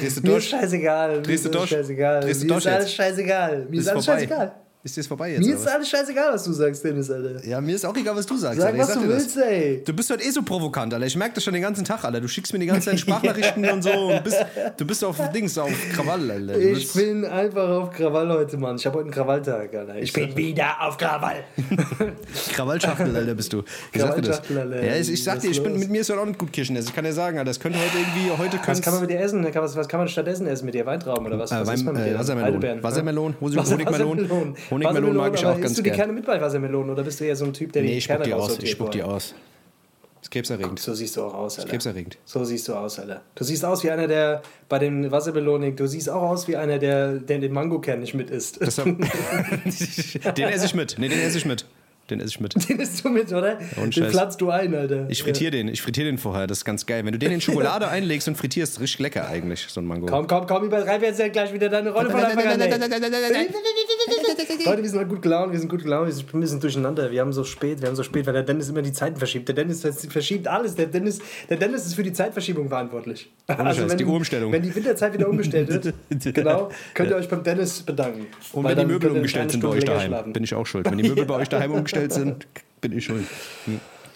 Drehst du Mir durch? ist scheißegal. Drehst du Mir durch? scheißegal. Drehst du Mir durch ist alles scheißegal. Mir ist, alles scheißegal. Ist dir das vorbei jetzt? Mir ist alles scheißegal, was du sagst, Dennis, Alter. Ja, mir ist auch egal, was du sagst. Sag, Alter. Ich was sag du willst, das. ey. Du bist halt eh so provokant, Alter. Ich merke das schon den ganzen Tag, Alter. Du schickst mir die ganze Zeit Sprachnachrichten und so. Und bist, du bist auf Dings, auf Krawall, Alter. Du Ich bin einfach auf Krawall heute, Mann. Ich habe heute einen Krawalltag, Alter. Ich bin wieder auf Krawall. Krawallschachtel, Alter, bist du. Ich sag dir das. Krawallschachtel, Alter. Ja, ich, ich sag dir, ich bin, mit mir ist heute auch nicht gut Kirschen. Ich kann dir sagen, Alter, das könnte heute irgendwie, heute Was kann man mit dir essen? Was, was kann man stattdessen essen mit dir? Weintrauben oder was? Äh, was isst man Wein- mit äh, dir? Wassermelon. Wassermelon, Honigmelon. Wassermelon. Honigmelon mag ich auch ganz isst du die. Kerne mit bei Wassermelonen oder bist du eher so ein Typ, der die Nee, spuck Kerne die aus. raussortiert Ich spuck die aus. Das ist krebserregend. So siehst du auch aus, Alter. Krebserregend. So siehst du aus, Alter. Du siehst aus wie einer, der bei den Wasserbelohnungen, du siehst auch aus wie einer, der, der den Mangokern nicht mit isst. Den esse ich mit. Nee, den esse ich mit. Den esse ich mit. Den isst du mit, oder? Ohne den Scheiß. platzt du ein, Alter. Ich frittiere den. Ich frittiere den vorher. Das ist ganz geil. Wenn du den in Schokolade einlegst und frittierst, ist richtig lecker eigentlich, so ein Mango. Komm, komm, komm, übertreib jetzt ja gleich wieder deine Rolle von Anfang an. Leute, wir sind halt gut gelaunt, wir sind gut gelaunt, wir sind ein bisschen durcheinander. Wir haben so spät, wir haben so spät, weil der Dennis immer die Zeiten verschiebt. Der Dennis vers- verschiebt alles. Der Dennis, der Dennis ist für die Zeitverschiebung verantwortlich. Also Scheiß, die Umstellung. Wenn die Winterzeit wieder umgestellt wird, genau, könnt ihr euch beim Dennis bedanken. Und wenn die Möbel umgestellt sind bei euch daheim, bin ich auch schuld. Wenn die Möbel bei euch daheim umgestellt sind, bin ich schuld.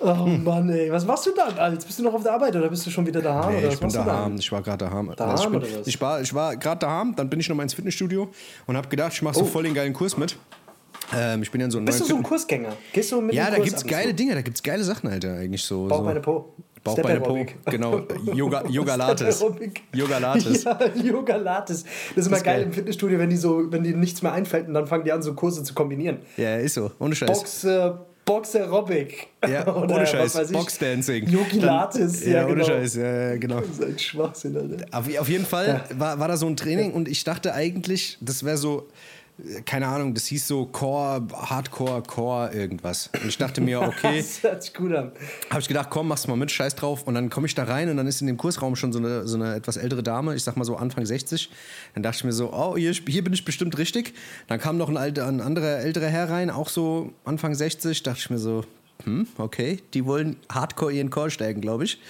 Oh Mann, ey, was machst du dann, Alter? Bist du noch auf der Arbeit oder bist du schon wieder daheim? Nee, oder ich bin daheim. Ich war gerade daheim. Daheim Also ich, bin, ich war, ich war gerade daheim, dann bin ich nochmal ins Fitnessstudio und habe gedacht, ich mache so Oh. voll den geilen Kurs mit. Ähm, ich bin ja so einem Bist du so ein Kursgänger? Gehst du mit Ja, da Kurs gibt's geile? Dinge, da gibt's geile Sachen, Alter, eigentlich so. Bauch, so. Beine, Po. Bauch, Step Beine, Po. Genau. Yoga, Yoga Lattes. Yoga Lattes. Ja, Yoga Lattes. Das ist immer ist geil, geil. im Fitnessstudio, wenn die so, wenn die nichts mehr einfällt und dann fangen die an, so Kurse zu kombinieren. Ja, ist so. Ohne Scheiß. Box, äh, Box Aerobic. Ja, Oder ohne Scheiß. weiß ich. Boxdancing. Yogi Lattes. Ja, Ja, ohne genau. Scheiß. Ja, ja, genau. Das ist ein Schwachsinn, Alter. Auf, auf jeden Fall war, war da so ein Training und ich dachte eigentlich, das wäre so, keine Ahnung, das hieß so Core, Hardcore, Core, irgendwas. Und ich dachte mir, okay, Das hört sich gut an. habe ich gedacht, komm, mach's mal mit, scheiß drauf. Und dann komme ich da rein und dann ist in dem Kursraum schon so eine, so eine etwas ältere Dame, ich sag mal so Anfang 60. Dann dachte ich mir so, oh, hier, hier bin ich bestimmt richtig. Dann kam noch ein, alter, ein anderer älterer Herr rein, auch so Anfang 60. Dachte ich mir so, hm, okay, die wollen hardcore ihren Core stärken, glaube ich.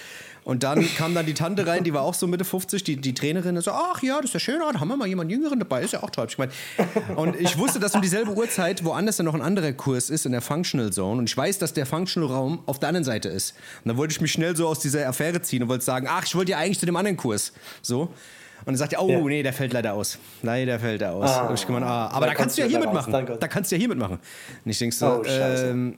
Und dann kam dann die Tante rein, die war auch so Mitte 50, die, die Trainerin, so, ach ja, das ist ja schön, ah, da haben wir mal jemanden Jüngeren dabei, ist ja auch toll. Ich gemeint. Und ich wusste, dass um dieselbe Uhrzeit woanders dann noch ein anderer Kurs ist, in der Functional Zone. Und ich weiß, dass der Functional Raum auf der anderen Seite ist. Und dann wollte ich mich schnell so aus dieser Affäre ziehen und wollte sagen, ach, ich wollte ja eigentlich zu dem anderen Kurs. So. Und dann sagt er, oh, Ja. nee, der fällt leider aus. Leider fällt er aus. Ah. Ich gemeint, ah, aber Da kannst du ja hier ja mitmachen. Da kannst du ja hier mitmachen. Und ich denk so, Oh, scheiße. ähm,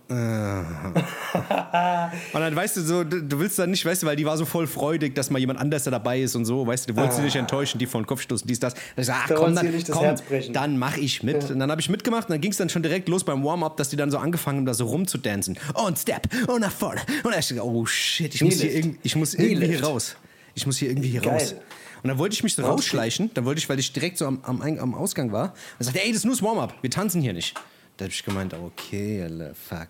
und dann weißt du so, du, willst dann nicht, weißt du, weil die war so voll freudig, dass mal jemand anders da dabei ist und so, weißt du, du wolltest sie nicht enttäuschen, die vor den Kopf stoßen, dies, das. Und ich sag, ach Da komm, dann, komm, dann mach ich mit. Und dann habe ich mitgemacht und dann ging es dann schon direkt los beim Warm-up, dass die dann so angefangen haben, da so rumzudancen. Und Step und nach vorne. Und dann ich oh shit, ich muss hier, ich muss irgendwie hier raus. Ich muss hier irgendwie hier Geil. raus. Und dann wollte ich mich so rausschleichen, dann wollte ich, weil ich direkt so am, am, am Ausgang war, und sagte, ey, das ist nur das Warm-up, wir tanzen hier nicht. Da habe ich gemeint, okay, Alter, fuck.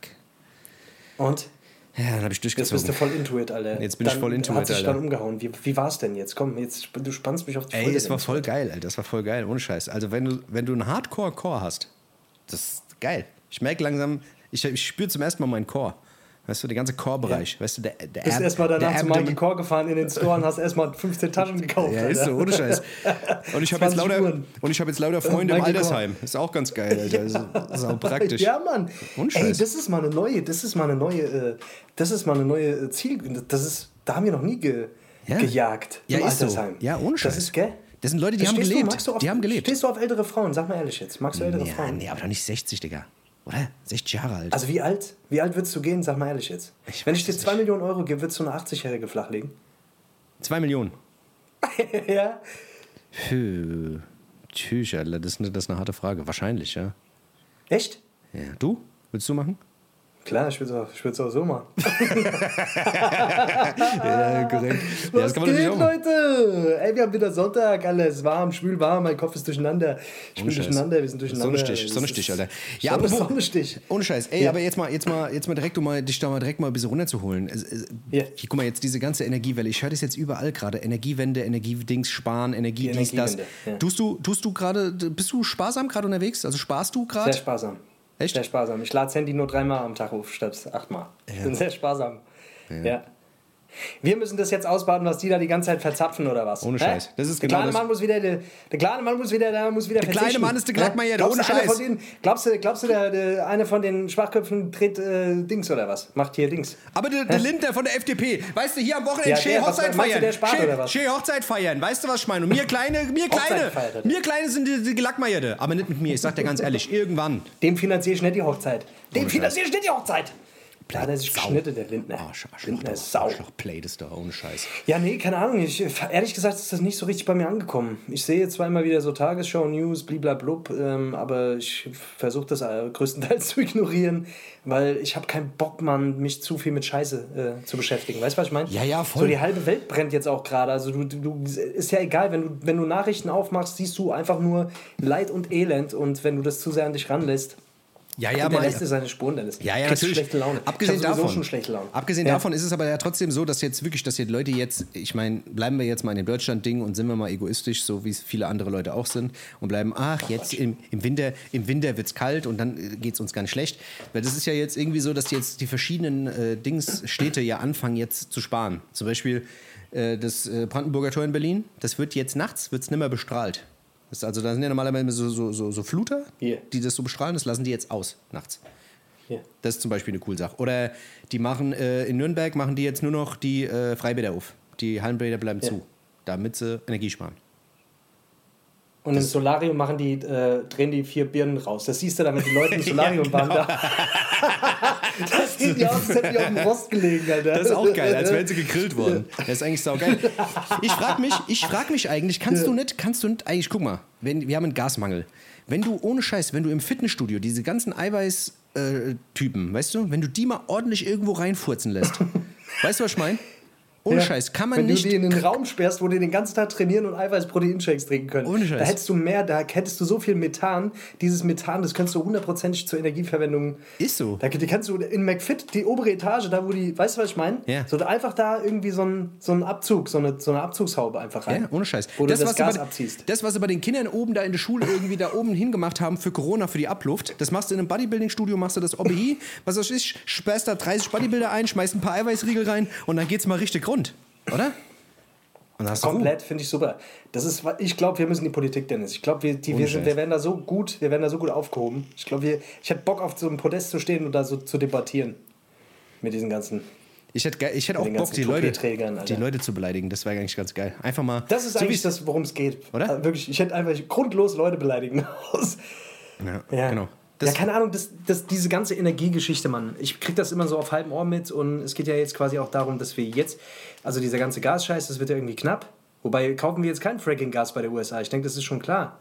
Und? Ja, dann habe ich Jetzt bist durchgezogen. du voll into it, Alter. Jetzt bin ich dann voll into hat it, sich Alter. dann umgehauen. Wie, wie war es denn jetzt? Komm, jetzt, du spannst mich auf die Ey, Folge. das war voll geil, Alter. Das war voll geil, ohne Scheiß. Also, wenn du, wenn du einen Hardcore-Core hast, das ist geil. Ich merke langsam, ich, ich spüre zum ersten Mal meinen Core. Weißt du, der ganze Core-Bereich. Weißt du, der, der Bist Ab- erstmal der danach zu Abdomen- Michael Core gefahren in den Store und hast erstmal 15 Taschen gekauft. Ja, ist so, Alter. ohne Scheiß. Und ich habe jetzt 20 lauter, Uhren. und ich habe jetzt lauter Freunde im. Altersheim. Ist auch ganz geil, Alter. Ist, ist auch praktisch. Ja, Mann. Ey, das ist mal eine neue, das ist mal eine neue, äh, das ist mal eine neue äh, Ziel. Das ist, da haben wir noch nie ge, Ja. gejagt. Ja, im ist so. Altersheim. Ja, ohne Scheiß. Das ist, gell? Das sind Leute, die haben Du, gelebt. magst du auf, die haben gelebt. Stehst du auf ältere Frauen? Sag mal ehrlich jetzt. Magst du ältere Ja, Frauen? nee, aber doch nicht 60, Digga. Oder? 60 Jahre alt. Also wie alt? Wie alt würdest du gehen? Sag mal ehrlich jetzt. Ich Wenn ich dir es 2 nicht. Millionen Euro gebe, würdest du eine 80-Jährige flachlegen? Zwei Millionen. ja. Puh. Tschüss, Alter. Das ist, eine, das ist eine harte Frage. Wahrscheinlich, ja. Echt? ja. Du? Willst du machen? Klar, ich würde es auch, auch so machen. ja, korrekt. Was ja, man geht. Leute? Ey, wir haben wieder Sonntag, alles warm, schwül warm, mein Kopf ist durcheinander. Ich bin Scheiß. durcheinander, wir sind durcheinander. Sonnenstich, Sonnenstich, Alter. Ja, Sonne, apropos- Sonnenstich. Ohne Scheiß. Ey, Ja. aber jetzt mal, jetzt mal, jetzt mal direkt, um mal, dich da mal direkt mal ein bisschen runterzuholen. Ja. hier, guck mal, jetzt diese ganze Energiewelle. Ich höre das jetzt überall gerade. Energiewende, Energiedings, Sparen, Energie, Die dies, das. Ja. Tust du, tust du gerade, bist du sparsam gerade unterwegs? Also sparst du Sehr gerade? sparsam. Echt? Sehr sparsam. Ich lade das Handy nur dreimal am Tag auf, statt achtmal. Ich bin sehr sparsam. Ja. Wir müssen das jetzt ausbaden, was die da die ganze Zeit verzapfen oder was? Ohne Hä? Scheiß. Das ist der genau kleine das. Mann muss wieder, der, der kleine Mann muss wieder, der muss wieder Der kleine Mann ist der Glackmeier, glaubst, ohne einer Scheiß. Denen, glaubst du, glaubst du der, der, eine von den Schwachköpfen dreht äh, Dings oder was? Macht hier Dings. Aber der, der Lindner von der FDP, weißt du, hier am Wochenende Ja, schön der, was Hochzeit du, feiern. der spart Schön- oder was? schön Hochzeit feiern, weißt du, was ich meine? Und mir kleine, mir kleine, mir kleine sind die, die Gelackmeierte. Aber nicht mit mir, ich sag dir ganz ehrlich, irgendwann. Dem finanziere ich nicht die Hochzeit. Dem finanziere ich nicht die Hochzeit. Da hat er sich geschnitten, der Lindner. Arsch, Arschloch, Lindner ist Sau. Arschloch, play das doch, ohne Scheiß. Ja, nee, keine Ahnung. Ich, ehrlich gesagt ist das nicht so richtig bei mir angekommen. Ich sehe jetzt zwar immer wieder so Tagesschau-News, bliblablub, ähm, aber ich versuche das äh, größtenteils zu ignorieren, weil ich habe keinen Bock, Mann, mich zu viel mit Scheiße äh, zu beschäftigen. Weißt du, was ich meine? Ja, ja, voll. So die halbe Welt brennt jetzt auch gerade. Also du, du, du, ist ja egal, wenn du, wenn du Nachrichten aufmachst, siehst du einfach nur Leid und Elend und wenn du das zu sehr an dich ranlässt, Ja, ja, der mal. lässt seine Spuren, dann ist Ja, ja, natürlich. schlechte Laune. Abgesehen davon, schon schlechte Laune. abgesehen Ja. davon ist es aber ja trotzdem so, dass jetzt wirklich, dass jetzt Leute jetzt, ich meine, bleiben wir jetzt mal in dem Deutschland-Ding und sind wir mal egoistisch, so wie es viele andere Leute auch sind und bleiben, ach, jetzt im, im Winter, im Winter wird es kalt und dann geht es uns ganz schlecht. Weil das ist ja jetzt irgendwie so, dass jetzt die verschiedenen äh, Dings, Städte ja anfangen jetzt zu sparen. Zum Beispiel äh, das äh, Brandenburger Tor in Berlin, das wird jetzt nachts, wird's nicht mehr bestrahlt. Das ist also, da sind ja normalerweise so, so, so, so Fluter, Hier. die das so bestrahlen, das lassen die jetzt aus nachts. Ja. Das ist zum Beispiel eine coole Sache. Oder die machen äh, in Nürnberg machen die jetzt nur noch die äh, Freibäder auf. Die Hallenbäder bleiben Ja. zu, damit sie Energie sparen. Und im Solarium machen die, äh, drehen die vier Birnen raus. Das siehst du dann, wenn die Leute im Solarium waren. Da. das sieht ja aus, als hätten die auf dem Rost gelegen, Alter. Das ist auch geil, als wären sie gegrillt worden. Das ist eigentlich saugeil. Ich frage mich, ich frag mich eigentlich, kannst du nicht, kannst du nicht, eigentlich, guck mal, wenn, wir haben einen Gasmangel. Wenn du, ohne Scheiß, wenn du im Fitnessstudio diese ganzen Eiweiß-Typen, weißt du, wenn du die mal ordentlich irgendwo reinfurzen lässt, weißt du, was ich meine? Ohne Ja. Scheiß, kann man Wenn nicht... du die in den Raum sperrst, wo die den ganzen Tag trainieren und Eiweiß-Protein-Shakes trinken können. Ohne Scheiß. Da hättest du mehr, da hättest du so viel Methan. Dieses Methan, das könntest du hundertprozentig zur Energieverwendung. Ist so. Da kannst du in McFit, die obere Etage, da wo die, weißt du, was ich meine? Ja. So einfach da irgendwie so ein, so ein Abzug, so eine, so eine Abzugshaube einfach rein. Ja, ohne Scheiß. Wo du das, was Gas bei, abziehst. Das, was sie bei den Kindern oben da in der Schule irgendwie da oben hingemacht haben für Corona, für die Abluft, das machst du in einem Bodybuilding-Studio, machst du das OBI, was weiß ich, sperrst da 30 Bodybuilder ein, schmeißt ein paar Eiweißriegel rein und dann geht's mal richtig rund, oder? Komplett, finde ich super. Das ist, ich glaube, wir müssen die Politik, Dennis. Ich glaube, wir, die- wir, sind- wir werden da so gut, wir werden da so gut aufgehoben. Ich glaube, wir, ich hätte Bock auf so einem Podest zu stehen und da so zu debattieren. Mit diesen ganzen. Ich hätte, ich hätte auch Bock, die Leute, die Leute zu beleidigen. Das wäre eigentlich ganz geil. Einfach mal. Das ist so eigentlich das, worum es geht. Oder? Also wirklich, ich hätte einfach grundlos Leute beleidigen. Ja, Ja. genau. Ja, keine Ahnung, das, das, diese ganze Energiegeschichte, Mann. Ich krieg das immer so auf halbem Ohr mit und es geht ja jetzt quasi auch darum, dass wir jetzt, also dieser ganze Gasscheiß, das wird ja irgendwie knapp. Wobei kaufen wir jetzt kein Fracking-Gas bei der USA. Ich denke, das ist schon klar.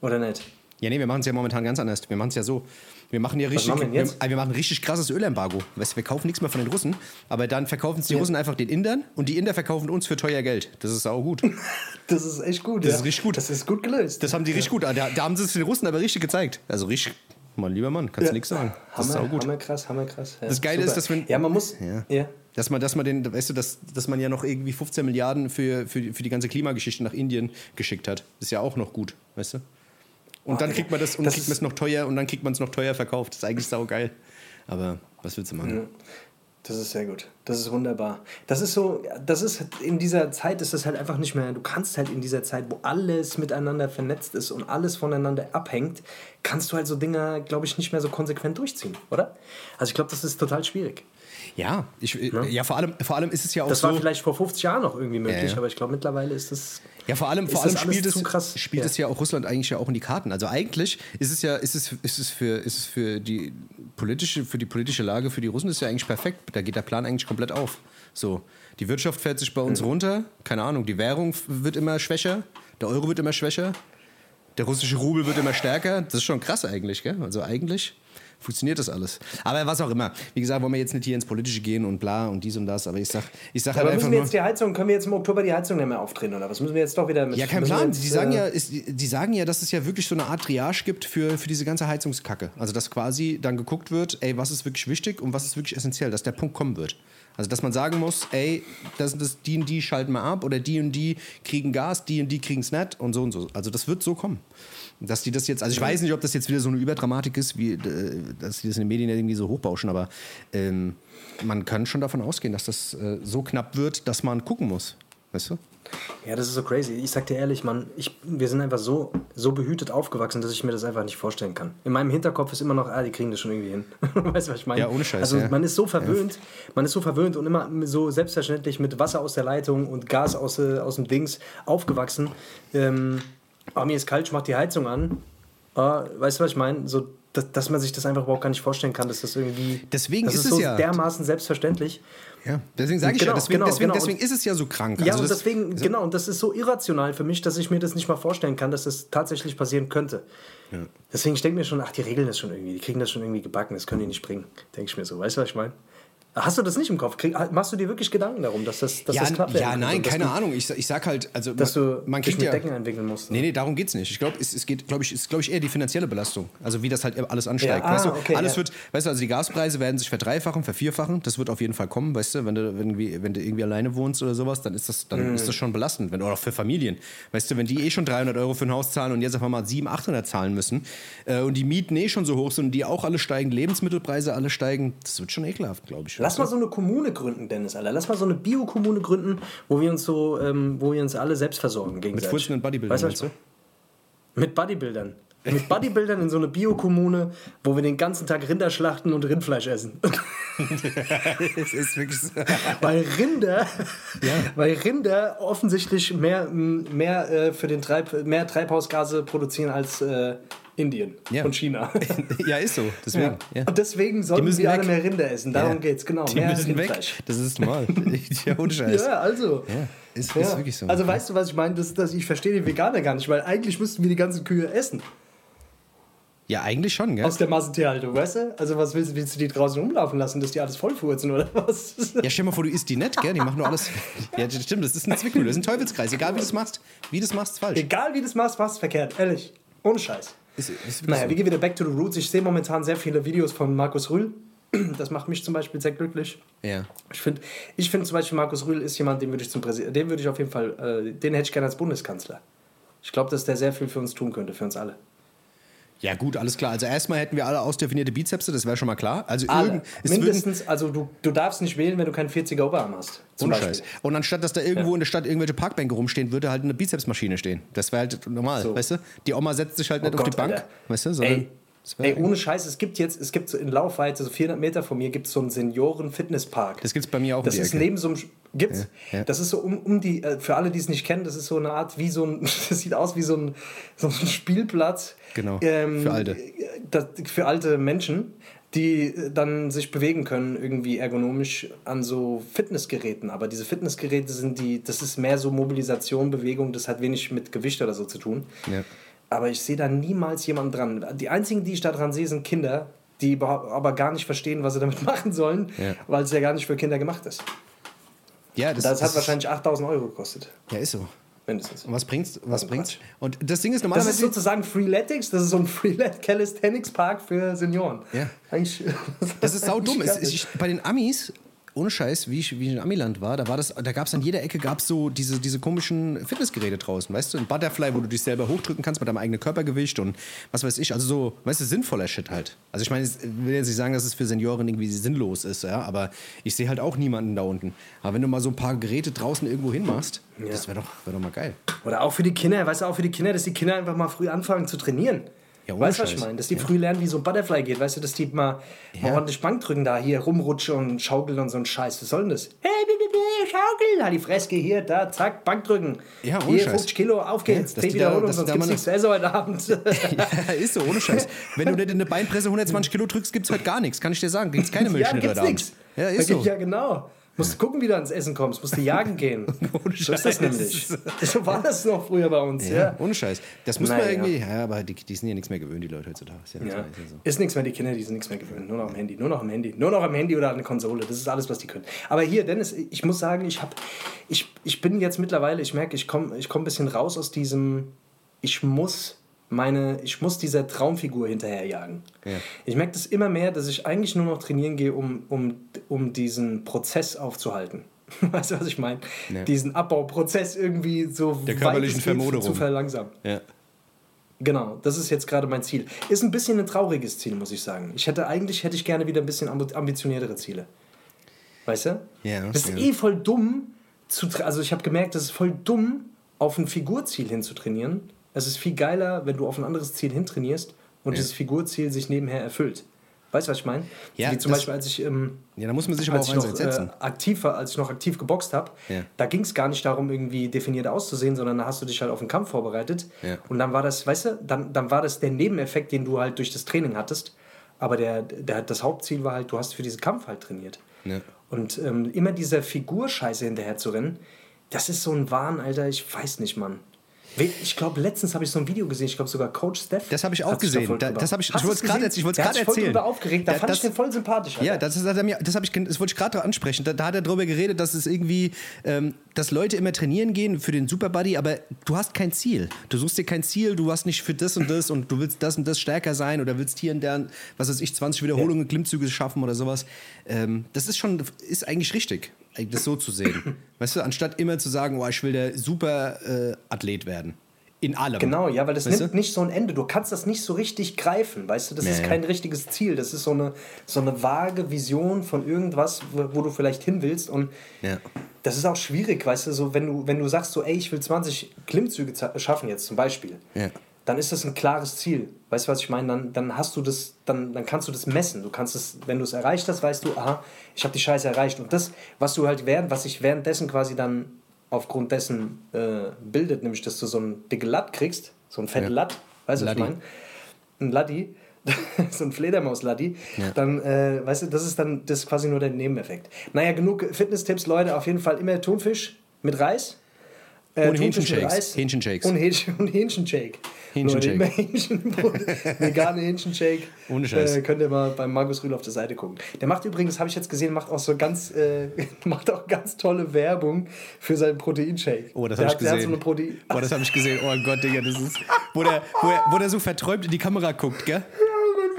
Oder nicht? ja, nee, wir machen es ja momentan ganz anders. Wir machen es ja so. Wir machen ja richtig, machen wir? Wir, wir machen richtig krasses Ölembargo. Weißt, du, wir kaufen nichts mehr von den Russen, aber dann verkaufen es die Russen einfach den Indern und die Inder verkaufen uns für teuer Geld. Das ist auch gut. Das ist echt gut. Das ja. ist richtig gut. Das ist gut gelöst. Das haben die richtig gut. Da, da haben sie es den Russen aber richtig gezeigt. Also richtig, mein lieber Mann, kannst du nichts sagen. Das ist Hammer, auch gut. Hammer krass, hammer krass. Ja, Das Geile super. ist, dass wenn- Ja, man muss. Ja. Ja. Dass man, dass man den, weißt du, dass, dass man ja noch irgendwie 15 Milliarden für, für, die- für die ganze Klimageschichte nach Indien geschickt hat. Ist ja auch noch gut, weißt du? Und dann kriegt man das und Das kriegt man es noch teuer und dann kriegt man es noch teuer verkauft. Das ist eigentlich saugeil. Aber was willst du machen? Das ist sehr gut. Das ist wunderbar. Das ist so, das ist in dieser Zeit ist das halt einfach nicht mehr. Du kannst halt in dieser Zeit, wo alles miteinander vernetzt ist und alles voneinander abhängt, kannst du halt so Dinge, glaube ich, nicht mehr so konsequent durchziehen, oder? Also ich glaube, das ist total schwierig. Ja, ich, ja vor, allem, vor allem ist es ja auch Das so. war vielleicht vor 50 Jahren noch irgendwie möglich, Ja, ja. aber ich glaube mittlerweile ist das. Ja, vor allem, vor allem das spielt, es, spielt Ja. es ja auch Russland eigentlich ja auch in die Karten. Also eigentlich ist es ja, ist es, ist es für, ist es für die politische, für die politische Lage für die Russen ist ja eigentlich perfekt. Da geht der Plan eigentlich komplett auf. So, die Wirtschaft fährt sich bei uns runter. Keine Ahnung, die Währung wird immer schwächer, der Euro wird immer schwächer, der russische Rubel wird immer stärker. Das ist schon krass eigentlich, gell? Also eigentlich funktioniert das alles. Aber was auch immer. Wie gesagt, wollen wir jetzt nicht hier ins Politische gehen und bla und dies und das, aber ich sag, ich sag aber halt müssen einfach wir nur. jetzt die Heizung, können wir jetzt im Oktober die Heizung nicht mehr aufdrehen oder was? Müssen wir jetzt doch wieder mit Ja, kein müssen wir Plan. Jetzt, Die sagen, äh, ja, ist, die sagen ja, dass es ja wirklich so eine Art Triage gibt für, für diese ganze Heizungskacke. Also, dass quasi dann geguckt wird, ey, was ist wirklich wichtig und was ist wirklich essentiell, dass der Punkt kommen wird. Also, dass man sagen muss, ey, das, das, die und die schalten wir ab oder die und die kriegen Gas, die und die kriegen es nicht und so und so. Also, das wird so kommen. Dass die das jetzt, also ich weiß nicht, ob das jetzt wieder so eine Überdramatik ist, wie, äh, dass die das in den Medien irgendwie so hochbauschen, aber ähm, man kann schon davon ausgehen, dass das äh, so knapp wird, dass man gucken muss. Weißt du? Ja, das ist so crazy. Ich sag dir ehrlich, Mann, ich, wir sind einfach so, so behütet aufgewachsen, dass ich mir das einfach nicht vorstellen kann. In meinem Hinterkopf ist immer noch, ah, die kriegen das schon irgendwie hin. weißt du, was ich meine? Ja, ohne Scheiß, Also ja. man ist so verwöhnt, man ist so verwöhnt und immer so selbstverständlich mit Wasser aus der Leitung und Gas aus, äh, aus dem Dings aufgewachsen. Ähm, oh, mir ist kalt, ich mach die Heizung an. Ah, weißt du, was ich meine? So, dass, dass man sich das einfach überhaupt gar nicht vorstellen kann, dass das irgendwie. Deswegen das ist ist es so ja- dermaßen selbstverständlich. Ja, deswegen sage ich Genau, ja, deswegen, genau, deswegen, genau. deswegen ist es ja so krank. Ja, Also und das- deswegen, genau, und das ist so irrational für mich, dass ich mir das nicht mal vorstellen kann, dass das tatsächlich passieren könnte. Deswegen ich denke mir schon, ach, die regeln das schon irgendwie, die kriegen das schon irgendwie gebacken, das können die nicht bringen. Denke ich mir so, weißt du, was ich meine? Hast du das nicht im Kopf? Krieg, machst du dir wirklich Gedanken darum, dass das, dass ja, das werden ja, nein, keine du, Ahnung. Ich, ich sag halt, also Dass du man dich kriegt mit ja, Decken entwickeln musst. Nee, nee, darum geht's nicht. Ich glaube, es, es geht, glaube ich, ist, glaube ich, eher die finanzielle Belastung. Also wie das halt alles ansteigt. Ja, ah, weißt du, okay, alles ja. wird, weißt du, also die Gaspreise werden sich verdreifachen, vervierfachen. Das wird auf jeden Fall kommen, weißt du, wenn du irgendwie, wenn du irgendwie alleine wohnst oder sowas, dann ist das, dann Mhm. ist das schon belastend. Wenn, oder auch für Familien. Weißt du, wenn die eh schon 300 Euro für ein Haus zahlen und jetzt einfach mal 700, 800 zahlen müssen äh, und die Mieten eh schon so hoch sind und die auch alle steigen, Lebensmittelpreise alle steigen, das wird schon ekelhaft, glaube ich. Lass mal so eine Kommune gründen, Dennis, Alter. Lass mal so eine Biokommune gründen, wo wir uns so, ähm, wo wir uns alle selbst versorgen gegenseitig. Furzen und Bodybuildern, Weißt du? Mit Bodybuildern. Mit Bodybuildern in so eine Biokommune, wo wir den ganzen Tag Rinder schlachten und Rindfleisch essen. es ist wirklich so. weil Rinder, weil Rinder offensichtlich mehr, mehr, äh, für den Treib, mehr Treibhausgase produzieren als äh, Indien Ja. und China. ja, ist so. Deswegen. Ja. Und deswegen sollten müssen wir alle mehr Rinder essen. Darum Ja. geht's, genau. Die mehr müssen weg. Das ist normal. ja, ohne Scheiß. Ja, also. Ja, ist, Ja. ist wirklich so. Also weißt du, was ich meine? Das, das, ich verstehe die Veganer gar nicht, weil eigentlich müssten wir die ganzen Kühe essen. ja, eigentlich schon, gell? Aus der Massentierhaltung, weißt du? Also was willst, willst du die draußen rumlaufen lassen, dass die alles vollfurzen oder was? Ja, stell mal vor, du isst die nicht, gell? Die machen nur alles. Ja, stimmt, das ist eine Zwickmühle, das ist ein Teufelskreis. Egal wie du es machst, wie du es machst, falsch. Egal wie du das machst, machst du verkehrt. Ehrlich. Ohne Scheiß. Ist, ist Naja, so. wir gehen wieder back to the roots. Ich sehe momentan sehr viele Videos von Markus Rühl. Das macht mich zum Beispiel sehr glücklich. Ja. Ich finde ich find zum Beispiel, Markus Rühl ist jemand, den würde ich zum Präsident, den würde ich auf jeden Fall, äh, den hätte ich gerne als Bundeskanzler. Ich glaube, dass der sehr viel für uns tun könnte, für uns alle. Ja, gut, alles klar. Also, erstmal hätten wir alle ausdefinierte Bizepse, das wäre schon mal klar. Also, Alle. Mindestens, also du, du darfst nicht wählen, wenn du keinen 40er Oberarm hast. Zum Beispiel. Und anstatt, dass da irgendwo in der Stadt irgendwelche Parkbänke rumstehen, würde halt eine Bizepsmaschine stehen. Das wäre halt normal, So. weißt du? Die Oma setzt sich halt nicht Oh auf die Gott, Bank, Alter. weißt du? Sondern Ey, ey, ohne Scheiß, es gibt jetzt, es gibt so in Laufweite, so 400 Meter von mir, gibt es so einen Senioren-Fitnesspark. Das gibt's bei mir auch Das ist Ecke. neben so einem. Gibt's? Ja, ja. Das ist so um, um die. äh, Für alle, die es nicht kennen, das ist so eine Art wie so ein. Das sieht aus wie so ein, so ein Spielplatz. Genau, ähm, für Alte. Das, für alte Menschen, die äh, dann sich bewegen können, irgendwie ergonomisch an so Fitnessgeräten. Aber diese Fitnessgeräte sind die. Das ist mehr so Mobilisation, Bewegung, das hat wenig mit Gewicht oder so zu tun. Ja. Aber ich sehe da niemals jemanden dran. Die einzigen, die ich da dran sehe, sind Kinder, die aber gar nicht verstehen, was sie damit machen sollen, Ja. weil es ja gar nicht für Kinder gemacht ist. Ja, das, Das, das hat wahrscheinlich 8000 Euro gekostet, Ja, ist so. mindestens. Und was bringt's? Was Also bringt's? Und das Ding ist Das normalerweise. ist sozusagen Freeletics, das ist so ein Freelet Calisthenics Park für Senioren. Ja. Eigentlich, Das ist saudumm. Es, eigentlich ich, bei den Amis, ohne Scheiß, wie ich, wie ich in Amiland war, da war das, da gab es an jeder Ecke gab's so diese, diese komischen Fitnessgeräte draußen, weißt du? Ein Butterfly, wo du dich selber hochdrücken kannst mit deinem eigenen Körpergewicht und was weiß ich. Also so, weißt du, sinnvoller Shit halt. Also ich meine, ich will jetzt nicht sagen, dass es für Senioren irgendwie sinnlos ist, ja, aber ich sehe halt auch niemanden da unten. Aber wenn du mal so ein paar Geräte draußen irgendwo hinmachst, das wäre doch, wär doch mal geil. Oder auch für die Kinder, weißt du, auch für die Kinder, dass die Kinder einfach mal früh anfangen zu trainieren. Ja, weißt du, was ich meine? Dass die früh lernen, wie so ein Butterfly geht, weißt du, dass die mal, mal Ja. ordentlich Bankdrücken da hier rumrutschen und schaukeln und so ein Scheiß. Was soll denn das? Hey, bi, bi, schaukeln! Halt die Freske hier, da, zack, Bankdrücken. Ja, ohne Hier, Scheiß. 50 Kilo, auf geht's. die da- Wiederholungen, dass sonst da gibt's mal nichts zu essen heute Abend. Ja, ist so, ohne Scheiß. Wenn du nicht in eine Beinpresse 120 Kilo drückst, gibt es heute gar nichts. Kann ich dir sagen. Gibt es keine ja, Milchschnitte gibt's heute nichts. Abend. Ja, Da ist so. Ja, genau. Musst du gucken, wie du ans Essen kommst. Musst du jagen gehen. ohne so ist das nämlich. So war das noch früher bei uns. Ja, ja. ohne Scheiß. Das muss naja. man irgendwie. Ja, aber die, die sind ja nichts mehr gewöhnt, die Leute heutzutage. Ist, ja ja. So. ist nichts mehr, die Kinder, die sind nichts mehr gewöhnt. Nur noch am Handy. Nur noch am Handy. Nur noch am Handy oder an der Konsole. Das ist alles, was die können. Aber hier, Dennis, ich muss sagen, ich, hab, ich, ich bin jetzt mittlerweile, ich merke, ich komme ich komm ein bisschen raus aus diesem. Ich muss meine, ich muss dieser Traumfigur hinterherjagen. Ja. Ich merke das immer mehr, dass ich eigentlich nur noch trainieren gehe, um, um, um diesen Prozess aufzuhalten. Weißt du, was ich meine? Ja. Diesen Abbauprozess irgendwie so Der körperlichen Vermoderung. zu verlangsamen. Ja. Genau, das ist jetzt gerade mein Ziel. Ist ein bisschen ein trauriges Ziel, muss ich sagen. Ich hätte eigentlich hätte ich gerne wieder ein bisschen ambitioniertere Ziele. Weißt du? Ja. Das ist ja. eh voll dumm zu also ich habe gemerkt, das ist voll dumm auf ein Figurziel hinzutrainieren, es ist viel geiler, wenn du auf ein anderes Ziel hintrainierst und ja. dieses Figurziel sich nebenher erfüllt. Weißt du, was ich meine? Ja, Wie zum Beispiel, als ich, ähm, ja, da muss man sich aber auch noch, äh, aktiv war, als ich noch aktiv geboxt habe, ja. da ging es gar nicht darum, irgendwie definiert auszusehen, sondern da hast du dich halt auf den Kampf vorbereitet. Ja. Und dann war das, weißt du, dann, dann war das der Nebeneffekt, den du halt durch das Training hattest. Aber der, der, das Hauptziel war halt, du hast für diesen Kampf halt trainiert. Ja. Und ähm, immer dieser Figurscheiße hinterher zu rennen, das ist so ein Wahn, Alter, ich weiß nicht, Mann. Ich glaube, letztens habe ich so ein Video gesehen, ich glaube sogar Coach Steph. Das habe ich auch gesehen. Da, das habe ich, ich wollte es gerade ich wollte gerade erzählen. Ich aufgeregt, da, da fand das, ich den voll sympathisch. Alter. Ja, das, ist, das, das, ich, das wollte ich gerade ansprechen. Da, da, hat er darüber geredet, dass es irgendwie, ähm, dass Leute immer trainieren gehen für den Superbuddy, aber du hast kein Ziel. Du suchst dir kein Ziel, du hast nicht für das und das und du willst das und das stärker sein oder willst hier und der, was weiß ich, 20 Wiederholungen, ja. Klimmzüge schaffen oder sowas. Ähm, das ist schon, ist eigentlich richtig das so zu sehen. Weißt du, anstatt immer zu sagen, oh, ich will der Superathlet äh, werden. In allem. Genau, ja, weil das weißt nimmt du? nicht so ein Ende. Du kannst das nicht so richtig greifen, weißt du? Das nee. ist kein richtiges Ziel. Das ist so eine, so eine vage Vision von irgendwas, wo, wo du vielleicht hin willst. Und ja. das ist auch schwierig, weißt du, so wenn du, wenn du sagst so, ey, ich will 20 Klimmzüge schaffen jetzt zum Beispiel. Ja. Dann ist das ein klares Ziel. Weißt du, was ich meine? Dann, dann hast du das, dann, dann kannst du das messen. Du kannst es, wenn du es erreicht hast, weißt du, aha, ich habe die Scheiße erreicht. Und das, was du halt während, was ich währenddessen quasi dann aufgrund dessen äh, bildet, nämlich dass du so ein dicke Latt kriegst, so ein fette ja. Latt, weißt du, was ich meine? Ein Laddi, so ein Fledermaus-Laddi, ja. dann, äh, weißt du, das ist dann das ist quasi nur der Nebeneffekt. Naja, genug Fitness-Tipps, Leute, auf jeden Fall immer Thunfisch mit Reis. Äh, und Hähnchenshakes. Hähnchenshakes. Und, Hähnchen, und Hähnchenshake. Hähnchenshake. Leute, vegane Hähnchenshake. Ohne Scheiß. Äh, könnt ihr mal beim Markus Rühl auf der Seite gucken. Der macht übrigens, habe ich jetzt gesehen, macht auch so ganz, äh, macht auch ganz tolle Werbung für seinen Proteinshake. Oh, das habe ich gesehen. So Protein oh, das habe ich gesehen. Oh Gott, Digga, das ist, wo der, wo, er, wo der so verträumt in die Kamera guckt, gell?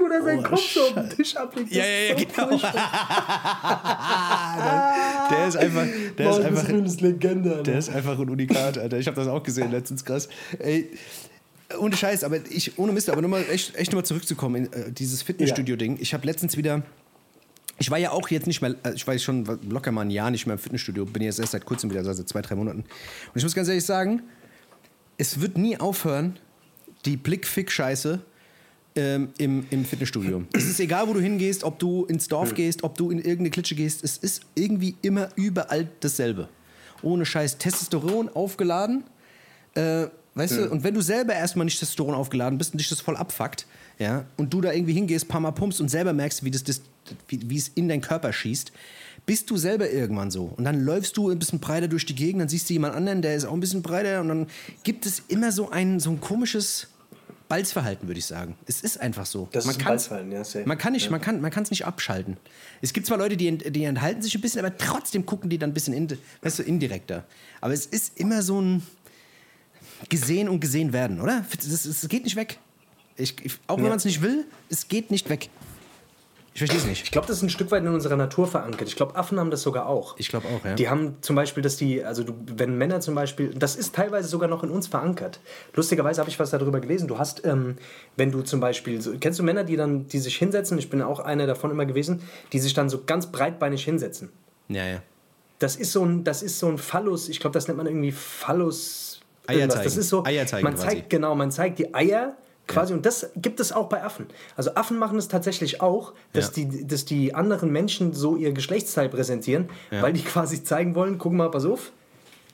Wo er seinen oh, Kopf so auf den Tisch ablegt. Ja, ja, ja, genau. der ist einfach. Der Mann, ist einfach. Ist Legende, Alter. Der ist einfach ein Unikat, Alter. Ich habe das auch gesehen letztens, krass. Ey. Ohne Scheiß, aber ich, ohne Mist, aber nochmal echt, echt nochmal zurückzukommen in äh, dieses Fitnessstudio-Ding. Ich habe letztens wieder. Ich war ja auch jetzt nicht mehr, äh, ich war schon locker mal ein Jahr nicht mehr im Fitnessstudio, bin jetzt erst seit kurzem wieder, also seit zwei, drei Monaten. Und ich muss ganz ehrlich sagen, es wird nie aufhören, die Blickfick-Scheiße ähm, im, im Fitnessstudio. es ist egal, wo du hingehst, ob du ins Dorf gehst, ob du in irgendeine Klitsche gehst, es ist irgendwie immer überall dasselbe. Ohne Scheiß Testosteron aufgeladen. Äh, weißt ja. du, und wenn du selber erstmal nicht Testosteron aufgeladen bist und dich das voll abfuckt, ja, und du da irgendwie hingehst, paar Mal pumpst und selber merkst, wie, das, das, wie, wie es in deinen Körper schießt, bist du selber irgendwann so. Und dann läufst du ein bisschen breiter durch die Gegend, dann siehst du jemand anderen, der ist auch ein bisschen breiter und dann gibt es immer so ein, so ein komisches Balzverhalten, würde ich sagen. Es ist einfach so. Das man ist ein Balzverhalten, ja. Safe. Man kann nicht, ja. man kann, man kann es nicht abschalten. Es gibt zwar Leute, die, die enthalten sich ein bisschen, aber trotzdem gucken die dann ein bisschen in, weißt du, indirekter. Aber es ist immer so ein gesehen und gesehen werden, oder? Es geht nicht weg. Ich, auch wenn ja. man es nicht will, es geht nicht weg. Ich verstehe es nicht. Ich glaube, das ist ein Stück weit in unserer Natur verankert. Ich glaube, Affen haben das sogar auch. Ich glaube auch, ja. Die haben zum Beispiel, dass die, also du, wenn Männer zum Beispiel, das ist teilweise sogar noch in uns verankert. Lustigerweise habe ich was darüber gelesen. Du hast, ähm, wenn du zum Beispiel, so, kennst du Männer, die dann, die sich hinsetzen, ich bin auch einer davon immer gewesen, die sich dann so ganz breitbeinig hinsetzen. Ja, ja. Das ist so ein, das ist so ein Phallus, ich glaube, das nennt man irgendwie Phallus. Eier zeigen. Das ist so, Eier zeigen man zeigt, quasi. genau, man zeigt die Eier Quasi, ja. und das gibt es auch bei Affen. Also Affen machen es tatsächlich auch, dass, ja. die, dass die anderen Menschen so ihr Geschlechtsteil präsentieren, ja. weil die quasi zeigen wollen, guck mal, pass auf,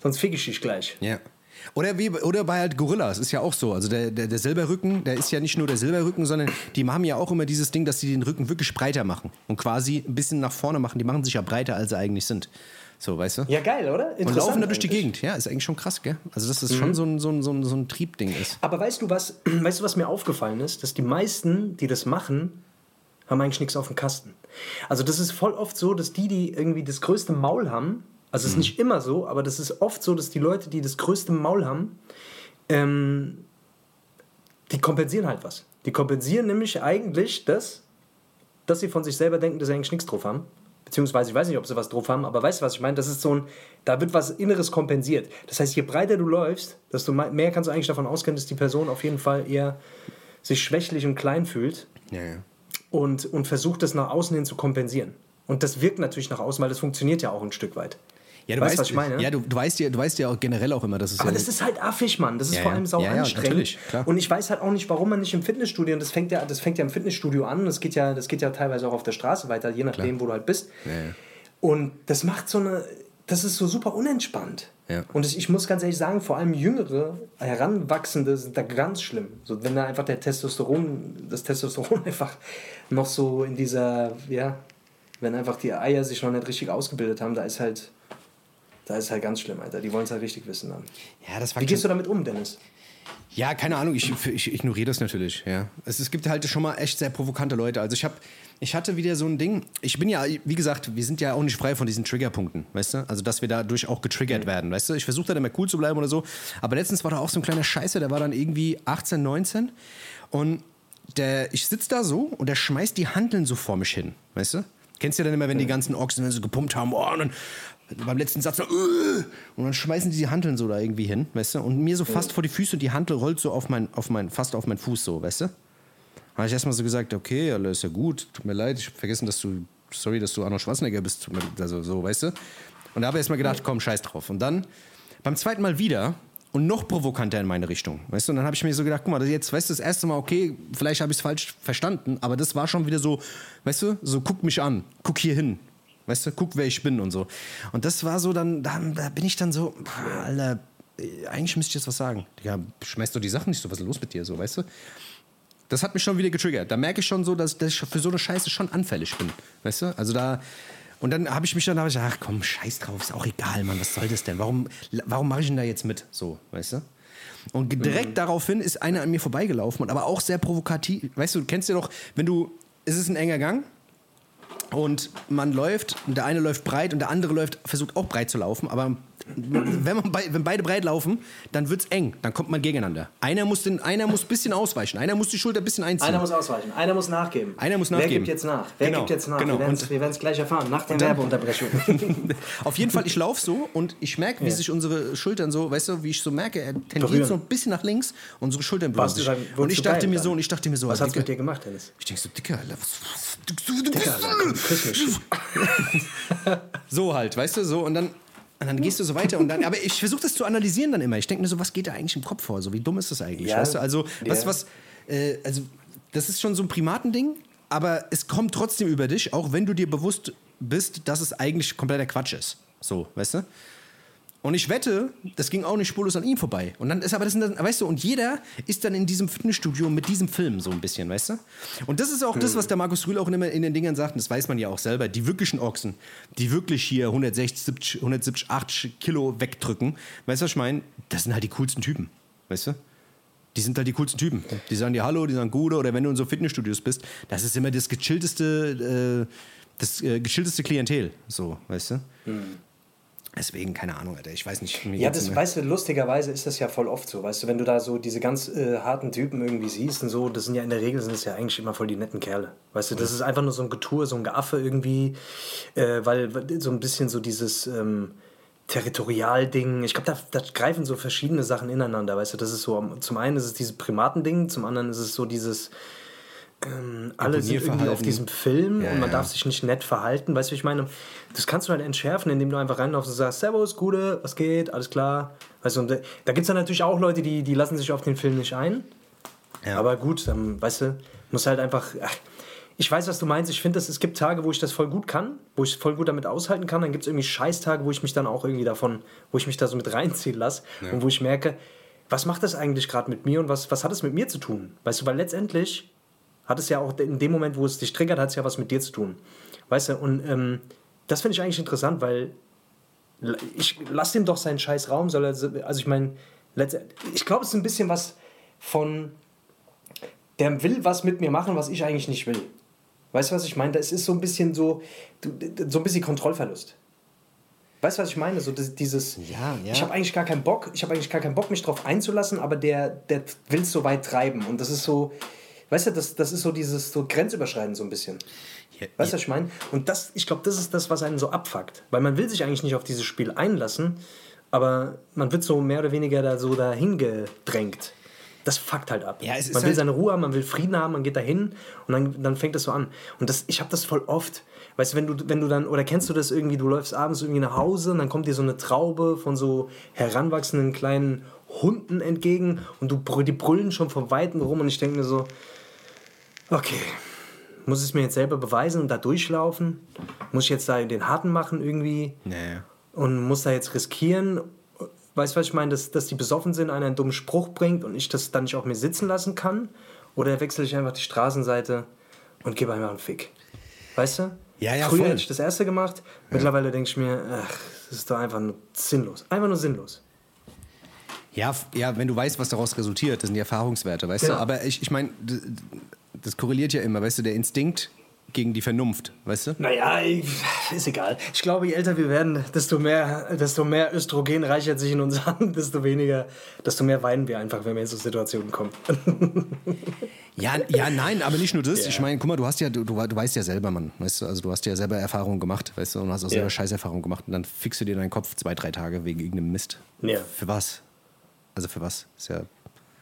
sonst fick ich dich gleich. Ja. Oder, wie, oder bei halt Gorillas, ist ja auch so. Also der, der, der Silberrücken, der ist ja nicht nur der Silberrücken, sondern die haben ja auch immer dieses Ding, dass sie den Rücken wirklich breiter machen und quasi ein bisschen nach vorne machen. Die machen sich ja breiter, als sie eigentlich sind. So, weißt du? Ja, geil, oder? Und laufen da durch die Gegend. Ja, ist eigentlich schon krass, gell? Also, dass das mhm. schon so ein, so, ein, so, ein, so ein Triebding ist. Aber weißt du, was, weißt du, was mir aufgefallen ist? Dass die meisten, die das machen, haben eigentlich nichts auf dem Kasten. Also, das ist voll oft so, dass die, die irgendwie das größte Maul haben, also es ist mhm. nicht immer so, aber das ist oft so, dass die Leute, die das größte Maul haben, ähm, die kompensieren halt was. Die kompensieren nämlich eigentlich das, dass sie von sich selber denken, dass sie eigentlich nichts drauf haben. Beziehungsweise, ich weiß nicht, ob sie was drauf haben, aber weißt du, was ich meine? Das ist so ein, da wird was Inneres kompensiert. Das heißt, je breiter du läufst, desto mehr kannst du eigentlich davon ausgehen, dass die Person auf jeden Fall eher sich schwächlich und klein fühlt. Ja, ja. Und, und versucht das nach außen hin zu kompensieren. Und das wirkt natürlich nach außen, weil das funktioniert ja auch ein Stück weit. Ja, du weißt, weißt, was ich meine? Ja, du, du, weißt ja, du weißt ja auch generell auch immer, dass es Aber ja das ist halt affig, Mann. Das ist ja, vor allem sau ja, anstrengend. und ich weiß halt auch nicht, warum man nicht im Fitnessstudio, und das fängt ja, das fängt ja im Fitnessstudio an, das geht ja, das geht ja teilweise auch auf der Straße weiter, je nachdem, klar. wo du halt bist. Und das macht so eine, das ist so super unentspannt. Und das, ich muss ganz ehrlich sagen, vor allem Jüngere, Heranwachsende sind da ganz schlimm. So, wenn da einfach der Testosteron, das Testosteron einfach noch so in dieser, ja, wenn einfach die Eier sich noch nicht richtig ausgebildet haben, da ist halt da ist halt ganz schlimm, Alter. Die wollen es halt richtig wissen dann. Ja, das Wie gehst du damit um, Dennis? Ja, keine Ahnung, ich, ich ignoriere das natürlich. Ja. Es, es gibt halt schon mal echt sehr provokante Leute. Also ich habe, ich hatte wieder so ein Ding. Ich bin ja, wie gesagt, wir sind ja auch nicht frei von diesen Triggerpunkten, weißt du? Also dass wir dadurch auch getriggert mhm. werden, weißt du? Ich versuche da immer cool zu bleiben oder so. Aber letztens war da auch so ein kleiner Scheiße, der war dann irgendwie 18, 19 und der, ich sitze da so und der schmeißt die Handeln so vor mich hin, weißt du? Kennst du ja dann immer, wenn die ganzen Ochsen so gepumpt haben, oh, und dann beim letzten Satz noch, äh, und dann schmeißen die die Handeln so da irgendwie hin, weißt du? Und mir so fast vor die Füße und die Handel rollt so auf mein, auf mein, fast auf meinen Fuß so, weißt du? habe ich erstmal so gesagt, okay, alles ist ja gut, tut mir leid, ich habe vergessen, dass du, sorry, dass du Arnold Schwarzenegger bist, also so, weißt du? Und da habe ich erstmal gedacht, komm, scheiß drauf. Und dann beim zweiten Mal wieder und noch provokanter in meine Richtung, weißt du? Und dann habe ich mir so gedacht, guck mal, jetzt, weißt du, das erste Mal, okay, vielleicht habe ich es falsch verstanden, aber das war schon wieder so, weißt du, so guck mich an, guck hier hin, Weißt du, guck, wer ich bin und so. Und das war so dann, dann da bin ich dann so, Alter, eigentlich müsste ich jetzt was sagen. Ja, schmeißt du die Sachen nicht so, was ist los mit dir, so, weißt du? Das hat mich schon wieder getriggert. Da merke ich schon so, dass, dass ich für so eine Scheiße schon anfällig bin. Weißt du? Also da. Und dann habe ich mich dann, hab ich, ach komm, scheiß drauf, ist auch egal, Mann, was soll das denn? Warum, warum mache ich denn da jetzt mit? So, weißt du? Und direkt mhm. daraufhin ist einer an mir vorbeigelaufen und aber auch sehr provokativ. Weißt du, du kennst ja doch, wenn du, es ist ein enger Gang, und man läuft und der eine läuft breit und der andere läuft, versucht auch breit zu laufen, aber wenn, man bei, wenn beide breit laufen, dann wird es eng, dann kommt man gegeneinander. Einer muss, den, einer muss ein bisschen ausweichen, einer muss die Schulter ein bisschen einziehen. Einer muss ausweichen, einer muss nachgeben. Einer muss nachgeben. Wer gibt jetzt nach? Wer genau, gibt jetzt nach? Genau. Wir werden es gleich erfahren, nach der Werbeunterbrechung. Auf jeden Fall, ich laufe so und ich merke, wie ja. sich unsere Schultern so, weißt du, wie ich so merke, er tendiert Berühren. so ein bisschen nach links, unsere Schultern sich. Und ich dachte mir so, und ich dachte mir so, was hast du mit dir gemacht, Dennis? Ich denke so, Dicker, Alter, was, was, du, du, du Dicker, bist Alter, so halt, weißt du, so und dann und dann gehst du so weiter und dann, aber ich versuche das zu analysieren dann immer. Ich denke mir so, was geht da eigentlich im Kopf vor? So, wie dumm ist das eigentlich? Ja, weißt du? Also, ja. was, was, äh, also, das ist schon so ein Primatending, aber es kommt trotzdem über dich, auch wenn du dir bewusst bist, dass es eigentlich kompletter Quatsch ist. So, weißt du? Und ich wette, das ging auch nicht spurlos an ihm vorbei. Und dann ist aber das, weißt du, und jeder ist dann in diesem Fitnessstudio mit diesem Film so ein bisschen, weißt du? Und das ist auch hm. das, was der Markus Rühl auch immer in den Dingern sagt, und das weiß man ja auch selber, die wirklichen Ochsen, die wirklich hier 160, 70, 170, 80 Kilo wegdrücken, weißt du, was ich meine? Das sind halt die coolsten Typen, weißt du? Die sind halt die coolsten Typen. Die sagen dir Hallo, die sagen Gute, oder wenn du in so Fitnessstudios bist, das ist immer das gechillteste, äh, das äh, gechillteste Klientel, so, weißt du? Hm. Deswegen, keine Ahnung, Alter. Ich weiß nicht. Ja, das weißt du, lustigerweise ist das ja voll oft so. Weißt du, wenn du da so diese ganz äh, harten Typen irgendwie siehst und so, das sind ja in der Regel sind es ja eigentlich immer voll die netten Kerle. Weißt du, das ist einfach nur so ein Getue, so ein Geaffe irgendwie, äh, weil so ein bisschen so dieses ähm, Territorialding. Ich glaube, da, da, greifen so verschiedene Sachen ineinander. Weißt du, das ist so, zum einen ist es dieses Primatending, zum anderen ist es so dieses ähm, alle sind irgendwie auf diesem Film ja, und man ja. darf sich nicht nett verhalten. Weißt du, wie ich meine? Das kannst du halt entschärfen, indem du einfach reinlaufst und sagst, Servus, Gute, was geht, alles klar. Weißt du, und da gibt es dann natürlich auch Leute, die, die lassen sich auf den Film nicht ein. Ja. Aber gut, dann, weißt du, muss halt einfach... Ach, ich weiß, was du meinst. Ich finde, es gibt Tage, wo ich das voll gut kann, wo ich voll gut damit aushalten kann. Dann gibt es irgendwie Scheißtage, wo ich mich dann auch irgendwie davon, wo ich mich da so mit reinziehen lasse ja. und wo ich merke, was macht das eigentlich gerade mit mir und was, was hat es mit mir zu tun? Weißt du, weil letztendlich hat es ja auch in dem Moment, wo es dich triggert, hat es ja was mit dir zu tun. Weißt du, und ähm, das finde ich eigentlich interessant, weil ich lasse ihm doch seinen scheiß Raum, soll er, also ich meine, ich glaube, es ist ein bisschen was von, der will was mit mir machen, was ich eigentlich nicht will. Weißt du, was ich meine? Das ist so ein bisschen so, so ein bisschen Kontrollverlust. Weißt du, was ich meine? So dieses, ja, ja. ich habe eigentlich gar keinen Bock, ich habe eigentlich gar keinen Bock, mich drauf einzulassen, aber der, der will es so weit treiben. Und das ist so, weißt du, das, das ist so dieses so Grenzüberschreiten so ein bisschen. Ja, weißt du, was ich meine? Und das, ich glaube, das ist das, was einen so abfuckt. Weil man will sich eigentlich nicht auf dieses Spiel einlassen, aber man wird so mehr oder weniger da so dahin gedrängt das fuckt halt ab. Ja, man will halt seine Ruhe haben, man will Frieden haben, man geht dahin und dann, dann fängt das so an. Und das, ich habe das voll oft. Weißt du, wenn du, wenn du dann, oder kennst du das irgendwie, du läufst abends irgendwie nach Hause und dann kommt dir so eine Traube von so heranwachsenden kleinen Hunden entgegen und du, die brüllen schon von Weitem rum und ich denke mir so, okay, muss ich es mir jetzt selber beweisen und da durchlaufen? Muss ich jetzt da den Harten machen irgendwie? Nee. Und muss da jetzt riskieren? Weißt du, was ich meine? Dass, dass die besoffen sind, einer einen dummen Spruch bringt und ich das dann nicht auf mir sitzen lassen kann? Oder wechsle ich einfach die Straßenseite und gebe einfach einen Fick? Weißt du? Ja, ja, Früher voll. hätte ich das erste gemacht. Mittlerweile denke ich mir, ach, das ist doch einfach nur sinnlos. Einfach nur sinnlos. Ja, ja, wenn du weißt, was daraus resultiert, das sind die Erfahrungswerte, weißt genau. du? Aber ich, ich meine, das korreliert ja immer, weißt du, der Instinkt gegen die Vernunft, weißt du? Naja, ist egal. Ich glaube, je älter wir werden, desto mehr, desto mehr Östrogen reichert sich in uns an, desto weniger, desto mehr weinen wir einfach, wenn wir in so Situationen kommen. ja, ja, nein, aber nicht nur das. Yeah. Ich meine, guck mal, du hast ja, du, du, weißt ja selber, Mann, weißt du, also du hast ja selber Erfahrungen gemacht, weißt du, und hast auch selber yeah. Scheißerfahrungen gemacht und dann fixst du dir deinen Kopf zwei, drei Tage wegen irgendeinem Mist. Ja. Für was? Also für was? Ist ja.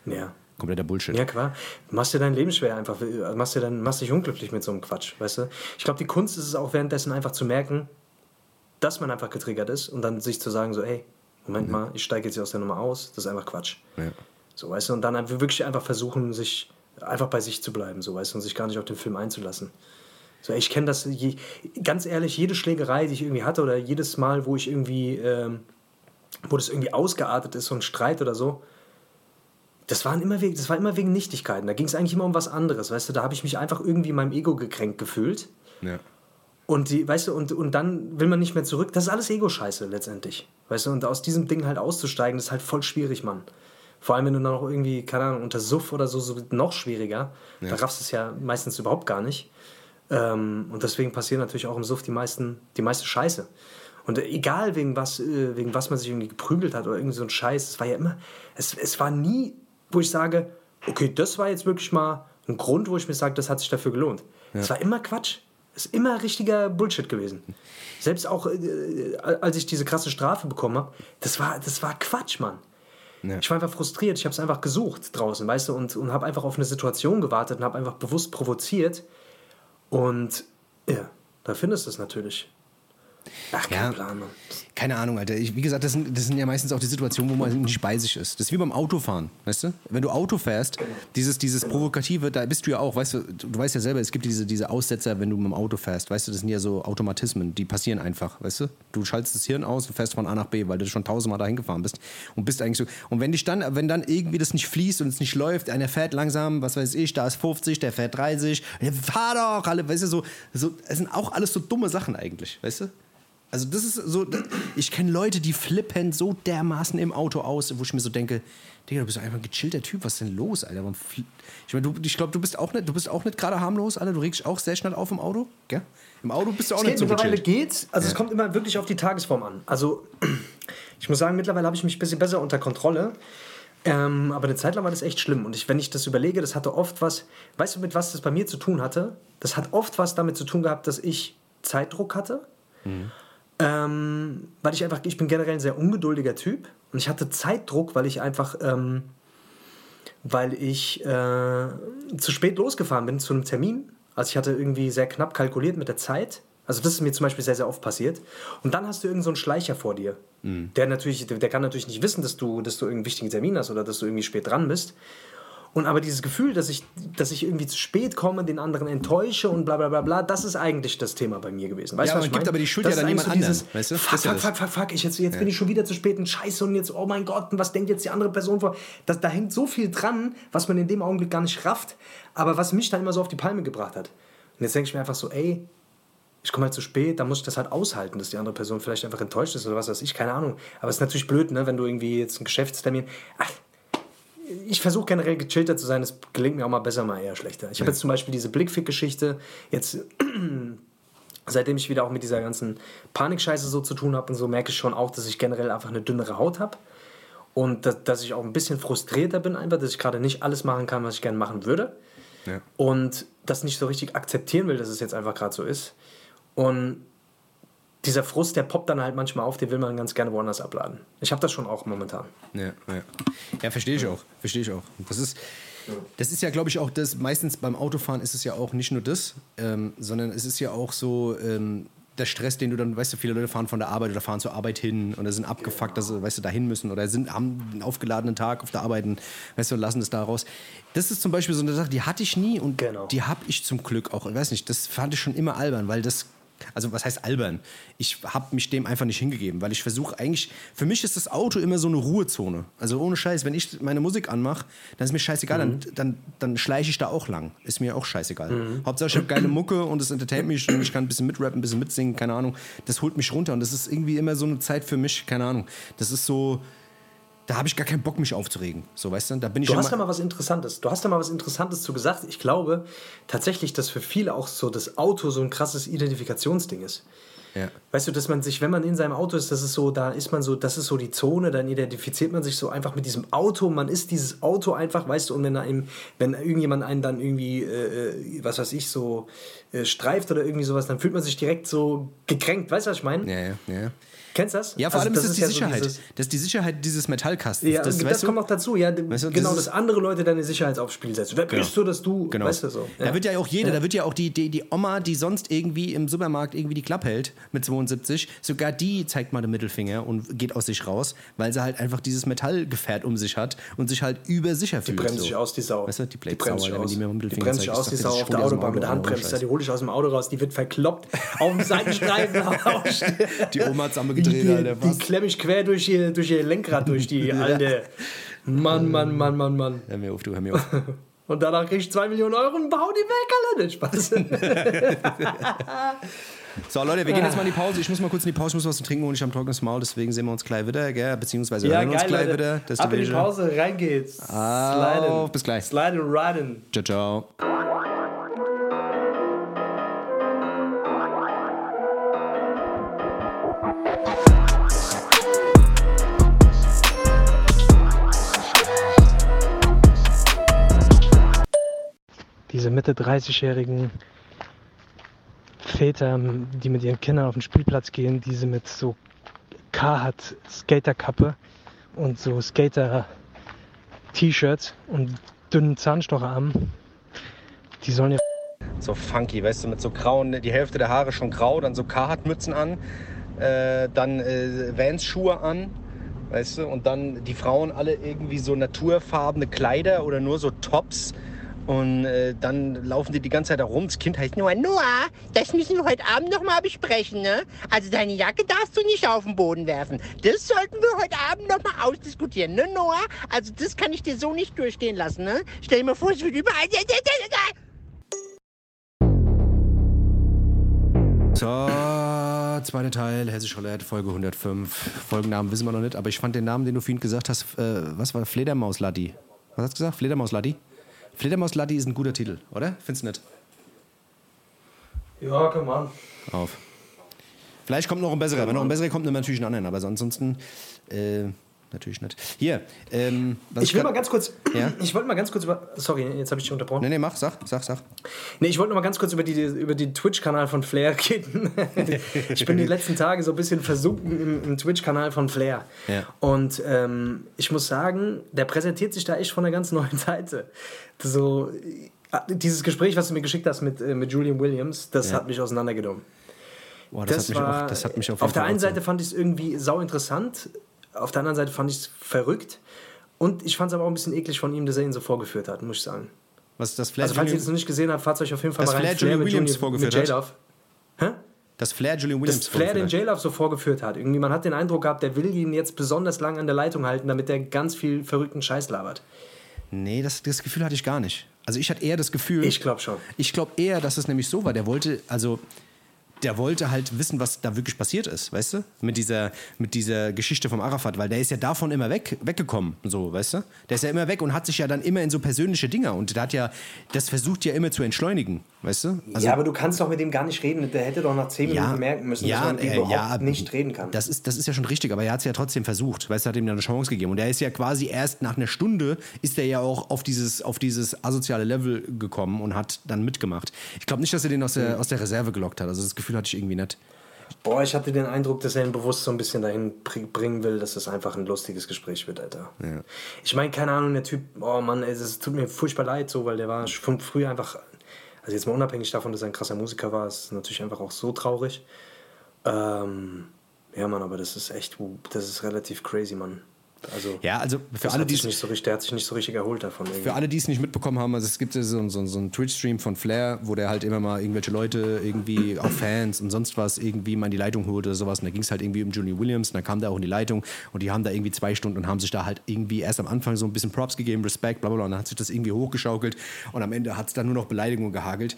Ja kompletter Bullshit. Ja, klar. Machst dir dein Leben schwer einfach. Machst, dir dann, machst dich unglücklich mit so einem Quatsch, weißt du? Ich glaube, die Kunst ist es auch währenddessen einfach zu merken, dass man einfach getriggert ist und dann sich zu sagen, so, ey, Moment mhm. mal, ich steige jetzt hier aus der Nummer aus, das ist einfach Quatsch. Ja. So, weißt du, und dann wirklich einfach versuchen, sich einfach bei sich zu bleiben, so, weißt du, und sich gar nicht auf den Film einzulassen. So, ich kenne das, je, ganz ehrlich, jede Schlägerei, die ich irgendwie hatte oder jedes Mal, wo ich irgendwie, ähm, wo das irgendwie ausgeartet ist, so ein Streit oder so, das, waren immer wegen, das war immer wegen Nichtigkeiten. Da ging es eigentlich immer um was anderes. Weißt du, da habe ich mich einfach irgendwie in meinem Ego gekränkt gefühlt. Ja. Und die, weißt du, und, und dann will man nicht mehr zurück. Das ist alles Ego-Scheiße letztendlich. Weißt du, und aus diesem Ding halt auszusteigen, das ist halt voll schwierig, Mann. Vor allem, wenn du dann noch irgendwie, keine Ahnung, unter Suff oder so, so noch schwieriger. Ja. Da raffst du es ja meistens überhaupt gar nicht. Ähm, und deswegen passieren natürlich auch im Suff die meisten, die meiste Scheiße. Und egal wegen was, äh, wegen was man sich irgendwie geprügelt hat oder irgendwie so ein Scheiß, es war ja immer, es, es war nie wo ich sage, okay, das war jetzt wirklich mal ein Grund, wo ich mir sage, das hat sich dafür gelohnt. Es ja. war immer Quatsch. Es ist immer richtiger Bullshit gewesen. Selbst auch, äh, als ich diese krasse Strafe bekommen habe, das war, das war Quatsch, Mann. Ja. Ich war einfach frustriert. Ich habe es einfach gesucht draußen, weißt du, und, und habe einfach auf eine Situation gewartet und habe einfach bewusst provoziert. Und ja, da findest du es natürlich. Ach, kein ja, Plan, Mann. Keine Ahnung, Alter. Ich, wie gesagt, das sind, das sind ja meistens auch die Situationen, wo man nicht bei sich ist. Das ist wie beim Autofahren, weißt du? Wenn du Auto fährst, dieses, dieses Provokative, da bist du ja auch, weißt du, du weißt ja selber, es gibt diese, diese Aussetzer, wenn du mit dem Auto fährst, weißt du, das sind ja so Automatismen, die passieren einfach, weißt du? Du schaltest das Hirn aus und fährst von A nach B, weil du schon tausendmal dahin gefahren bist und bist eigentlich so. Und wenn dich dann, wenn dann irgendwie das nicht fließt und es nicht läuft, einer fährt langsam, was weiß ich, da ist 50, der fährt 30, fahr doch, alle, weißt du, so, so, es sind auch alles so dumme Sachen eigentlich, weißt du? Also das ist so, ich kenne Leute, die flippen so dermaßen im Auto aus, wo ich mir so denke, Digga, du bist einfach ein gechillter Typ, was ist denn los, Alter? Ich meine, ich glaube, du bist auch nicht, du bist auch nicht gerade harmlos, Alter. Du regst dich auch sehr schnell auf im Auto, gell? Im Auto bist du auch es nicht so Mittlerweile geht's. Also ja. es kommt immer wirklich auf die Tagesform an. Also ich muss sagen, mittlerweile habe ich mich ein bisschen besser unter Kontrolle. Ähm, aber eine Zeit lang war das echt schlimm. Und ich, wenn ich das überlege, das hatte oft was, weißt du, mit was das bei mir zu tun hatte? Das hat oft was damit zu tun gehabt, dass ich Zeitdruck hatte. Mhm. Ähm, weil ich einfach, ich bin generell ein sehr ungeduldiger Typ und ich hatte Zeitdruck, weil ich einfach, ähm, weil ich äh, zu spät losgefahren bin zu einem Termin. Also ich hatte irgendwie sehr knapp kalkuliert mit der Zeit. Also das ist mir zum Beispiel sehr, sehr oft passiert. Und dann hast du irgendeinen so Schleicher vor dir. Mhm. Der natürlich, der kann natürlich nicht wissen, dass du, dass du irgendeinen wichtigen Termin hast oder dass du irgendwie spät dran bist. Und aber dieses Gefühl, dass ich, dass ich irgendwie zu spät komme, den anderen enttäusche und bla bla bla bla, das ist eigentlich das Thema bei mir gewesen. Weißt ja, was man ich gibt mein? aber die Schuld das ja dann jemand eigentlich anderen. Weißt du? Fuck, Das ist ja fuck, fuck, fuck, fuck, ich jetzt, jetzt bin ich schon wieder zu spät und scheiße und jetzt, oh mein Gott, und was denkt jetzt die andere Person vor? Das, da hängt so viel dran, was man in dem Augenblick gar nicht rafft, aber was mich dann immer so auf die Palme gebracht hat. Und jetzt denke ich mir einfach so, ey, ich komme halt zu spät, dann muss ich das halt aushalten, dass die andere Person vielleicht einfach enttäuscht ist oder was weiß ich, keine Ahnung. Aber es ist natürlich blöd, ne, wenn du irgendwie jetzt einen Geschäftstermin. Ach, ich versuche generell gechillter zu sein, es gelingt mir auch mal besser, mal eher schlechter. Ich habe jetzt zum Beispiel diese Blickfick-Geschichte, jetzt seitdem ich wieder auch mit dieser ganzen Panikscheiße so zu tun habe und so, merke ich schon auch, dass ich generell einfach eine dünnere Haut habe. Und dass, dass ich auch ein bisschen frustrierter bin, einfach, dass ich gerade nicht alles machen kann, was ich gerne machen würde. Ja. Und das nicht so richtig akzeptieren will, dass es jetzt einfach gerade so ist. Und dieser Frust, der poppt dann halt manchmal auf, den will man ganz gerne woanders abladen. Ich habe das schon auch momentan. Ja, ja. ja verstehe ich auch. Verstehe ich auch. Das ist, das ist ja, glaube ich, auch das, meistens beim Autofahren ist es ja auch nicht nur das, ähm, sondern es ist ja auch so ähm, der Stress, den du dann, weißt du, viele Leute fahren von der Arbeit oder fahren zur Arbeit hin oder sind abgefuckt, dass sie, weißt du, dahin müssen oder sind, haben einen aufgeladenen Tag auf der Arbeit und, weißt du, lassen es da raus. Das ist zum Beispiel so eine Sache, die hatte ich nie und Genau. die habe ich zum Glück auch, ich weiß nicht, das fand ich schon immer albern, weil das also was heißt albern? Ich habe mich dem einfach nicht hingegeben, weil ich versuche eigentlich, für mich ist das Auto immer so eine Ruhezone. Also ohne Scheiß, wenn ich meine Musik anmache, dann ist mir scheißegal, dann, dann, dann schleiche ich da auch lang. Ist mir auch scheißegal. Hauptsache ich habe geile Mucke und es entertaint mich und ich kann ein bisschen mitrappen, ein bisschen mitsingen, keine Ahnung. Das holt mich runter und das ist irgendwie immer so eine Zeit für mich, keine Ahnung. Das ist so, da habe ich gar keinen Bock, mich aufzuregen. So, weißt du, da bin ich Du hast da mal was Interessantes. Du hast da mal was Interessantes zu gesagt. Ich glaube tatsächlich, dass für viele auch so das Auto so ein krasses Identifikationsding ist. ja. Weißt du, dass man sich, wenn man in seinem Auto ist, das ist so, da ist man so, das ist so die Zone, dann identifiziert man sich so einfach mit diesem Auto, man ist dieses Auto einfach, weißt du, und wenn einem, wenn irgendjemand einen dann irgendwie, äh, äh, was weiß ich, so äh, streift oder irgendwie sowas, dann fühlt man sich direkt so gekränkt, weißt du, was ich meine? Ja, ja, ja. Kennst du das? Ja, vor Also allem ist es die ja so Sicherheit. dieses- das ist die Sicherheit dieses Metallkastens. ja, das, das, du? kommt noch dazu, ja, Weißt du, genau, das dass andere Leute deine Sicherheit aufs Spiel setzen. Wer bist du, dass du, Genau. weißt du so. Da wird ja auch jeder, da wird ja auch die, die, die Oma, die sonst irgendwie im Supermarkt irgendwie die Klappe hält mit 72, sogar die zeigt mal den Mittelfinger und geht aus sich raus, weil sie halt einfach dieses Metallgefährt um sich hat und sich halt übersicher Die fühlt. bremst so. sich aus, die Sau. Weißt du, die bleibt bremst sauer, aus. die mir mit Die bremst sich aus, die Sau auf der die Autobahn mit der Handbremse. Die hole ich aus dem Auto raus, die wird verkloppt auf dem Seitenstreifen. Die Oma hat die, zusammengedreht, Alter. die Was? klemme ich quer durch ihr, durch ihr Lenkrad, durch die alte. Mann, Mann, Mann, Mann, Mann. Hör mir auf, du, hör mir auf. Und danach krieg ich 2 Millionen Euro und bau die weg, Alter. Spaß. So, Leute, wir gehen jetzt mal in die Pause. Ich muss mal kurz in die Pause, ich muss was zu trinken und ich habe ein trockenes Maul, deswegen sehen wir uns gleich wieder, gell? Beziehungsweise ja, hören wir uns geil, gleich Leute. wieder. Das Ab in die. Pause, rein geht's. Auf, bis gleich. Slide and riding. Ciao, ciao. Diese Mitte 30-jährigen Väter, die mit ihren Kindern auf den Spielplatz gehen, diese mit so Carhartt Skaterkappe und so Skater T-Shirts und dünnen Zahnstocherarmen, die sollen ja so funky, weißt du, mit so grauen, die Hälfte der Haare schon grau, dann so Carhartt-Mützen an, äh, dann äh, Vans-Schuhe an, weißt du, und dann die Frauen alle irgendwie so naturfarbene Kleider oder nur so Tops und äh, dann laufen die die ganze Zeit da rum. Das Kind heißt nur, Noah, das müssen wir heute Abend noch mal besprechen, ne? Also deine Jacke darfst du nicht auf den Boden werfen. Das sollten wir heute Abend noch mal ausdiskutieren, ne, Noah? Also das kann ich dir so nicht durchstehen lassen, ne? Stell dir mal vor, es wird überall... So, zweiter Teil, Hessisch Roulette, Folge 105. Folgennamen wissen wir noch nicht, aber ich fand den Namen, den du vorhin gesagt hast, äh, was war Fledermaus-Ladi? Was hast du gesagt? Fledermaus-Ladi? Fledermaus-Ladi ist ein guter Titel, oder? Findest du nicht? Ja, komm an. Auf. Vielleicht kommt noch ein besserer. Wenn noch ein besserer kommt, dann natürlich einen anderen, aber ansonsten äh, natürlich nicht. Hier, ähm, was Ich will mal ganz kurz, Ja? ich wollte mal ganz kurz über, sorry, jetzt habe ich dich unterbrochen. Nee, nee, mach, sag, sag, sag. Nee, ich wollte noch mal ganz kurz über, die, über den Twitch-Kanal von Flair reden. ich bin die letzten Tage so ein bisschen versunken im, im Twitch-Kanal von Flair. Ja. Und ähm, ich muss sagen, der präsentiert sich da echt von einer ganz neuen Seite. So, äh, dieses Gespräch, was du mir geschickt hast mit, äh, mit Julian Williams, das Ja. hat mich auseinandergenommen. Boah, das, hat mich auch, das hat mich auf auf der einen Seite fand ich es irgendwie sau interessant, auf der anderen Seite fand ich es verrückt. Und ich fand es aber auch ein bisschen eklig von ihm, dass er ihn so vorgeführt hat, muss ich sagen. Was das Flair Also, falls ihr es noch nicht gesehen habt, fahrt euch auf jeden Fall Das mal rein. Flair Julian mit Williams Juni- vorgeführt mit hat? Hä? das Flair Julian Williams Dass Flair den. J-Love so vorgeführt hat. Irgendwie, man hat den Eindruck gehabt, der will ihn jetzt besonders lang an der Leitung halten, damit er ganz viel verrückten Scheiß labert. Nee, das, das Gefühl hatte ich gar nicht. Also ich hatte eher das Gefühl. Ich glaube schon. Ich glaube eher, dass es nämlich so war. Der wollte, also der wollte halt wissen, was da wirklich passiert ist, weißt du? Mit dieser, mit dieser Geschichte vom Arafat, weil der ist ja davon immer weg, weggekommen, so, weißt du? Der ist ja immer weg und hat sich ja dann immer in so persönliche Dinge und der hat ja, das versucht ja immer zu entschleunigen, weißt du? Also, ja, aber du kannst doch mit ihm gar nicht reden. Der hätte doch nach 10 Minuten merken müssen, dass man äh, überhaupt ja, nicht reden kann. Das ist, das ist ja schon richtig, aber er hat es ja trotzdem versucht, weißt du, hat ihm ja eine Chance gegeben. Und er ist ja quasi erst nach einer Stunde ist er ja auch auf dieses, auf dieses asoziale Level gekommen und hat dann mitgemacht. Ich glaube nicht, dass er den aus Mhm. der, aus der Reserve gelockt hat. Also das Gefühl hatte ich irgendwie nicht. Boah, ich hatte den Eindruck, dass er ihn bewusst so ein bisschen dahin bring- bringen will, dass das einfach ein lustiges Gespräch wird, Alter. Ich meine, keine Ahnung, der Typ, oh Mann, es tut mir furchtbar leid, so, weil der war schon früher einfach, also jetzt mal unabhängig davon, dass er ein krasser Musiker war, ist es natürlich einfach auch so traurig. Ähm, ja, Mann, aber das ist echt, das ist relativ crazy, Mann. Also, Ja, also für alle, die nicht so richtig, der hat sich nicht so richtig erholt davon. irgendwie. Für alle, die es nicht mitbekommen haben, also es gibt so, so, so einen Twitch-Stream von Flair, wo der halt immer mal irgendwelche Leute, irgendwie auch Fans und sonst was, irgendwie mal in die Leitung holte oder sowas. Und da ging es halt irgendwie um Julie Williams und dann kam der auch in die Leitung und die haben da irgendwie zwei Stunden und haben sich da halt irgendwie erst am Anfang so ein bisschen Props gegeben, Respekt, bla bla bla. Und dann hat sich das irgendwie hochgeschaukelt und am Ende hat es dann nur noch Beleidigungen gehagelt.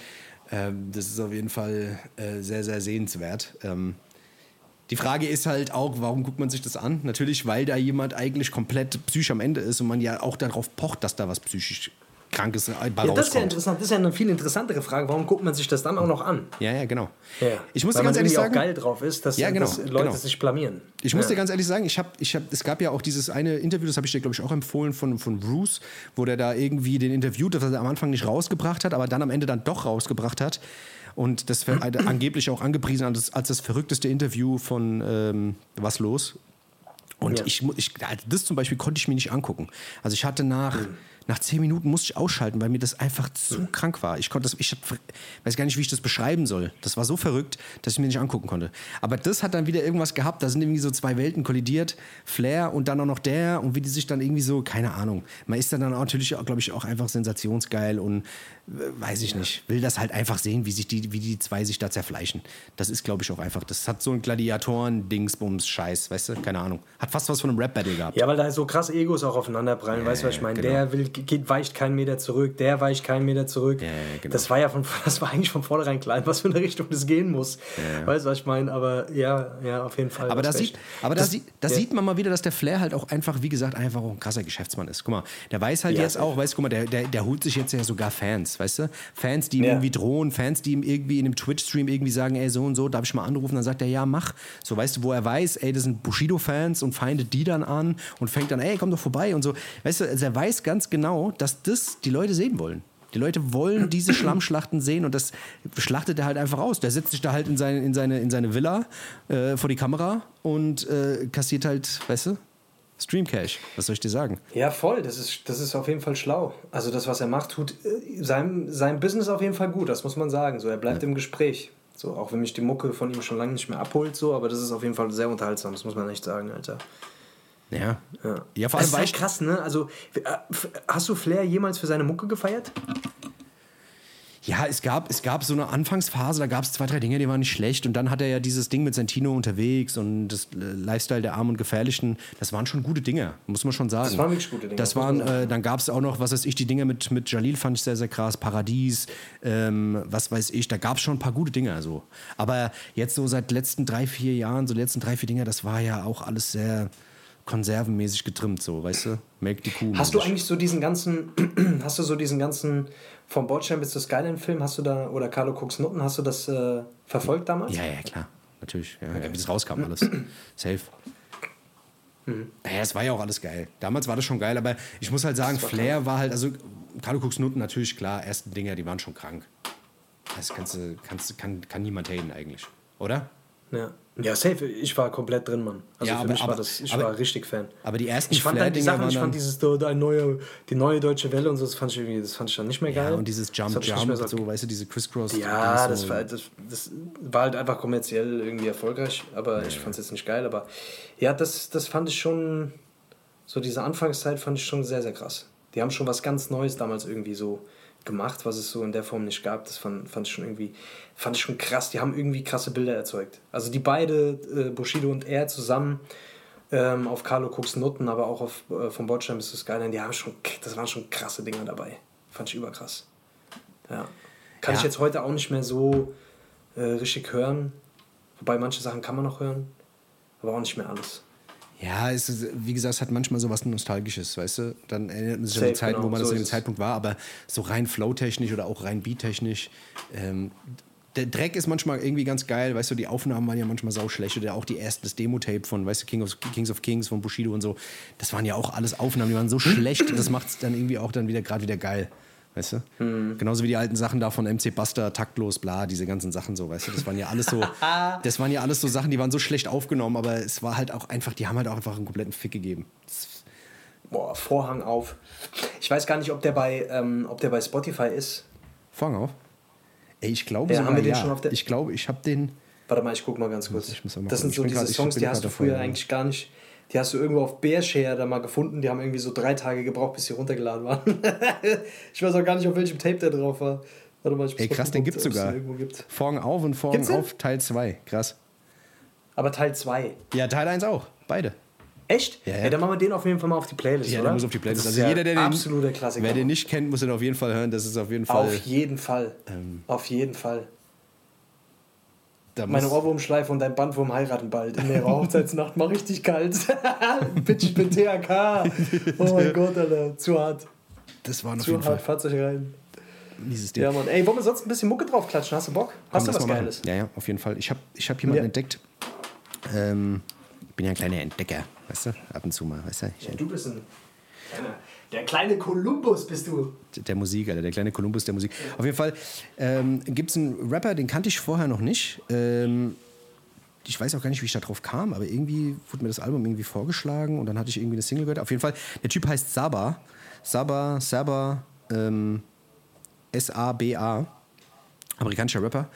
Ähm, das ist auf jeden Fall äh, sehr, sehr sehenswert. Ähm, die Frage ist halt auch, warum guckt man sich das an? Natürlich, weil da jemand eigentlich komplett psychisch am Ende ist und man ja auch darauf pocht, dass da was psychisch Krankes bei ja, das ist ja interessant, das ist ja eine viel interessantere Frage. Warum guckt man sich das dann auch noch an? Ja, ja, genau. Ja. Ich muss dir Weil ganz ehrlich sagen, auch geil drauf ist, dass, Ja, genau, dass Leute genau. sich blamieren. Ich muss ja. dir ganz ehrlich sagen, ich hab, ich hab, es gab ja auch dieses eine Interview, das habe ich dir, glaube ich, auch empfohlen von, von Bruce, wo der da irgendwie den interviewt, das er am Anfang nicht rausgebracht hat, aber dann am Ende dann doch rausgebracht hat. Und das äh, angeblich auch angepriesen als, als das verrückteste Interview von ähm, Was los? Und Ja. ich, ich, also das zum Beispiel konnte ich mir nicht angucken. Also ich hatte nach, nach zehn Minuten musste ich ausschalten, weil mir das einfach zu krank war. Ich konnte das, ich hab- weiß gar nicht, wie ich das beschreiben soll. Das war so verrückt, dass ich mir nicht angucken konnte. Aber das hat dann wieder irgendwas gehabt. Da sind irgendwie so zwei Welten kollidiert. Flair und dann auch noch der und wie die sich dann irgendwie so, keine Ahnung. Man ist dann, dann auch natürlich, glaube ich, auch einfach sensationsgeil und äh, weiß ich nicht, will das halt einfach sehen, wie sich die, wie die zwei sich da zerfleischen. Das ist, glaube ich, auch einfach. Das hat so ein Gladiatoren-Dingsbums-Scheiß, weißt du? Keine Ahnung. Hat fast was von einem Rap-Battle gehabt. Ja, weil da so krass Egos auch aufeinanderprallen, weißt du, was ich meine? genau. Der will, geht, weicht keinen Meter zurück, der weicht keinen Meter zurück. ja, genau. Das war ja von, das war eigentlich von vornherein klar, in was für eine Richtung das gehen muss. Weißt du, was ich meine? Aber ja, ja, auf jeden Fall. Aber, da sieht, aber da, Das- sieht, da ja. sieht man mal wieder, dass der Flair halt auch einfach, wie gesagt, einfach auch ein krasser Geschäftsmann ist. Guck mal, der weiß halt Ja, jetzt auch, weißt du, guck mal, der, der, der holt sich jetzt ja sogar Fans, weißt du? Fans, die ihm Ja. irgendwie drohen, Fans, die ihm irgendwie in einem Twitch-Stream irgendwie sagen, ey, so und so, darf ich mal anrufen? Dann sagt er, ja, mach. So, weißt du, wo er weiß, ey, das sind Bushido-Fans und feindet die dann an und fängt dann, ey, komm doch vorbei und so. Weißt du, also er weiß ganz genau, dass das die Leute sehen wollen. Die Leute wollen diese Schlammschlachten sehen und das schlachtet er halt einfach aus. Der setzt sich da halt in seine, in seine, in seine Villa äh, vor die Kamera und äh, kassiert halt, weißt du, Streamcash. Was soll ich dir sagen? Ja, voll. Das ist, das ist auf jeden Fall schlau. Also das, was er macht, tut äh, seinem, seinem Business auf jeden Fall gut. Das muss man sagen. So, er bleibt im Gespräch. So, auch wenn mich die Mucke von ihm schon lange nicht mehr abholt, so, aber das ist auf jeden Fall sehr unterhaltsam. Das muss man echt sagen, Alter. Ja. Ja, Ja, vor das allem ist war halt krass, ne? Also, äh, hast du Flair jemals für seine Mucke gefeiert? Ja, es gab, es gab so eine Anfangsphase, da gab es zwei, drei Dinge, die waren nicht schlecht. Und dann hat er ja dieses Ding mit Santino unterwegs und das äh, Lifestyle der Armen und Gefährlichen. Das waren schon gute Dinge, muss man schon sagen. Das waren wirklich gute Dinge, Das das waren, äh, dann gab es auch noch, was weiß ich, die Dinge mit, mit Jalil fand ich sehr, sehr krass. Paradies, ähm, was weiß ich, da gab es schon ein paar gute Dinge. Also. Aber jetzt so seit letzten drei, vier Jahren, so die letzten drei, vier Dinge, das war ja auch alles sehr konservenmäßig getrimmt, so, weißt du? Melk die Kuh. Hast du eigentlich so diesen ganzen, hast du so diesen ganzen, vom Bordstein bis zur Skyline-Film, hast du da, oder Carlo Cooks Nutten, hast du das äh, verfolgt damals? Ja, ja, klar. Natürlich. Ja, ja, wie das rauskam, alles. Safe. Mhm. Ja, es war ja auch alles geil. Damals war das schon geil, aber ich muss halt sagen, Flair war halt, also Carlo Cooks Nutten natürlich, klar, ersten Dinger, die waren schon krank. Das kannst du, kannst, kann, kann niemand haten eigentlich. Oder? Ja. Ja, safe. Ich war komplett drin, Mann. Also Ja, für aber- mich aber- war das, ich aber- war richtig Fan. Aber die ersten Ich fand halt die Sachen, ich fand dieses so, die neue, die neue deutsche Welle und so, das fand ich irgendwie, das fand ich dann nicht mehr geil. Ja, und dieses Das Jump, nicht Jump, mehr so, weißt du, diese Crisscross. Ja, das so. war, das, das war halt einfach kommerziell irgendwie erfolgreich, aber ich fand es jetzt nicht geil. Aber ja, das, das fand ich schon, So diese Anfangszeit fand ich schon sehr, sehr krass. Die haben schon was ganz Neues damals irgendwie so gemacht, was es so in der Form nicht gab. Das fand, fand ich schon irgendwie, fand ich schon krass. Die haben irgendwie krasse Bilder erzeugt. Also die beide, äh, Bushido und er zusammen, ähm, auf Carlo Cooks Nutten, aber auch auf, äh, vom Bordstein bis zu Skyline, die haben schon, das waren schon krasse Dinger dabei. Fand ich überkrass. Ja. Kann Ja. ich jetzt heute auch nicht mehr so äh, richtig hören. Wobei manche Sachen kann man noch hören, aber auch nicht mehr alles. Ja, es ist, wie gesagt, es hat manchmal so was Nostalgisches, weißt du? Dann erinnert man sich an Safe, die Zeiten, genau, wo man so das zu dem. Zeitpunkt war, aber so rein flowtechnisch oder auch rein beattechnisch. Ähm, der Dreck ist manchmal irgendwie ganz geil, weißt du, die Aufnahmen waren ja manchmal sau schlecht oder auch die ersten, das Demo-Tape von, weißt du, King of, Kings of Kings von Bushido und so, das waren ja auch alles Aufnahmen, die waren so schlecht, das macht es dann irgendwie auch dann wieder gerade wieder geil, weißt du? Mhm. Genauso wie die alten Sachen da von MC Buster, taktlos, bla, diese ganzen Sachen so, weißt du, das waren ja alles so, das waren ja alles so Sachen, die waren so schlecht aufgenommen, aber es war halt auch einfach, die haben halt auch einfach einen kompletten Fick gegeben. Boah, Vorhang auf. Ich weiß gar nicht, ob der bei, ähm, ob der bei Spotify ist. Fang auf. Ey, ich glaube Ja, sogar, haben wir den ja. schon auf der- Ich glaube, ich habe den. Warte mal, ich guck mal ganz kurz. Das sind so diese Songs, die hast du früher eigentlich gar nicht. Die hast du irgendwo auf Bearshare da mal gefunden. Die haben irgendwie so drei Tage gebraucht, bis sie runtergeladen waren. ich weiß auch gar nicht, auf welchem Tape der drauf war. Warte mal, ich Ey, krass, den gibt's sogar. den gibt. Auf und den? auf Teil 2. Krass. Aber Teil 2. Ja, Teil 1 auch. Beide. Echt? Ja, ja. Ey, dann machen wir den auf jeden Fall mal auf die Playlist, Ja, oder? der muss auf die Playlist. Also ist jeder, der den, wer den nicht kennt, muss den auf jeden Fall hören. Das ist auf jeden Fall. auf jeden Fall. Ähm, auf jeden Fall. Da Meine Ohrwurmschleife und dein Bandwurm heiraten bald. In der Hochzeitsnacht mal richtig kalt. Bitch, ich bin THK. Oh mein Gott, Alter. Zu hart. das war auf Zu jeden hart. Fall Fahrt euch rein. ein mieses Ding. Ja, Mann. Ey, wollen wir sonst ein bisschen Mucke draufklatschen? Hast du Bock? Komm, Hast du lass was. Geiles? Ja, ja, auf jeden Fall. Ich habe ich hab jemanden Ja. entdeckt. Ähm, ich bin ja ein kleiner Entdecker, weißt du? Ab und zu mal, weißt du? Ich, Du bist ein kleiner, der kleine Kolumbus bist du. der Musik, Alter, der kleine Kolumbus der Musik. Auf jeden Fall ähm, gibt es einen Rapper, den kannte ich vorher noch nicht. Ähm, ich weiß auch gar nicht, wie ich da drauf kam, aber irgendwie wurde mir das Album irgendwie vorgeschlagen und dann hatte ich irgendwie eine Single gehört. Auf jeden Fall, der Typ heißt Saba. Saba, Saba, ähm, S-A-B-A. Amerikanischer Rapper.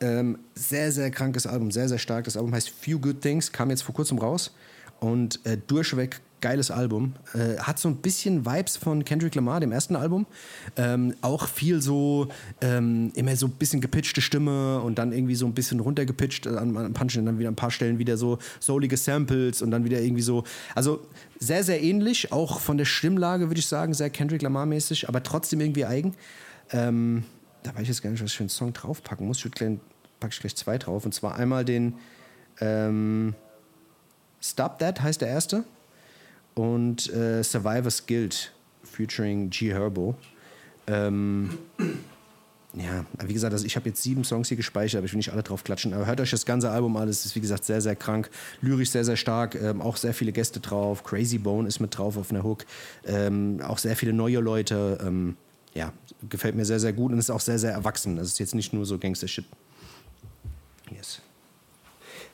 Ähm, sehr, sehr krankes Album, sehr, sehr stark. Das Album heißt Few Good Things, kam jetzt vor kurzem raus. Und äh, durchweg geiles Album. Äh, hat so ein bisschen Vibes von Kendrick Lamar, dem ersten Album. Ähm, auch viel so, ähm, immer so ein bisschen gepitchte Stimme und dann irgendwie so ein bisschen runtergepitcht äh, an, an paar Stellen, dann wieder ein paar Stellen wieder so soulige Samples und dann wieder irgendwie so. Also sehr, sehr ähnlich, auch von der Stimmlage würde ich sagen, sehr Kendrick Lamar-mäßig, aber trotzdem irgendwie eigen. Ähm, da weiß ich jetzt gar nicht, was ich für einen Song draufpacken muss. Ich gleich, packe ich gleich zwei drauf. Und zwar einmal den ähm, Stop That heißt der erste. Und äh, Survivor's Guild featuring G Herbo. Ähm, ja, wie gesagt, also ich habe jetzt sieben Songs hier gespeichert, aber ich will nicht alle drauf klatschen. Aber hört euch das ganze Album an, es ist wie gesagt sehr, sehr krank. Lyrisch sehr, sehr stark, ähm, auch sehr viele Gäste drauf. Crazy Bone ist mit drauf auf einer Hook. Ähm, auch sehr viele neue Leute. Ähm, ja, gefällt mir sehr, sehr gut und ist auch sehr, sehr erwachsen. Das ist jetzt nicht nur so Gangster-Shit. Yes.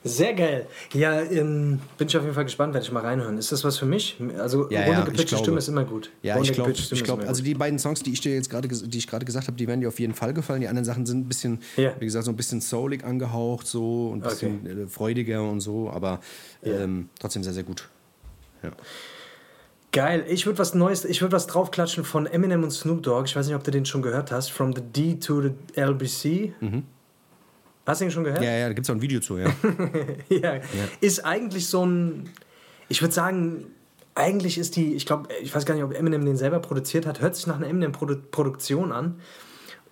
Sehr geil. Ja, ähm, bin ich auf jeden Fall gespannt, werde ich mal reinhören. Ist das was für mich? Also Ja, ja, runtergepitchte ich glaube. Stimme ist immer gut. Ja, ich glaube, glaub, also die beiden Songs, die ich dir jetzt gerade, die ich gerade gesagt habe, die werden dir auf jeden Fall gefallen. Die anderen Sachen sind ein bisschen, Ja. wie gesagt, so ein bisschen soulig angehaucht, so und ein bisschen äh, freudiger und so, aber ähm, trotzdem sehr, sehr gut. Ja. Geil. Ich würde was Neues, ich würde was draufklatschen von Eminem und Snoop Dogg. Ich weiß nicht, ob du den schon gehört hast. From the D to the LBC. Hast du den schon gehört? ja, ja, da gibt es auch ein Video zu, ja. ja. Ist eigentlich so ein. Ich würde sagen, eigentlich ist die. Ich glaube, ich weiß gar nicht, ob Eminem den selber produziert hat. Hört sich nach einer Eminem-Produktion an.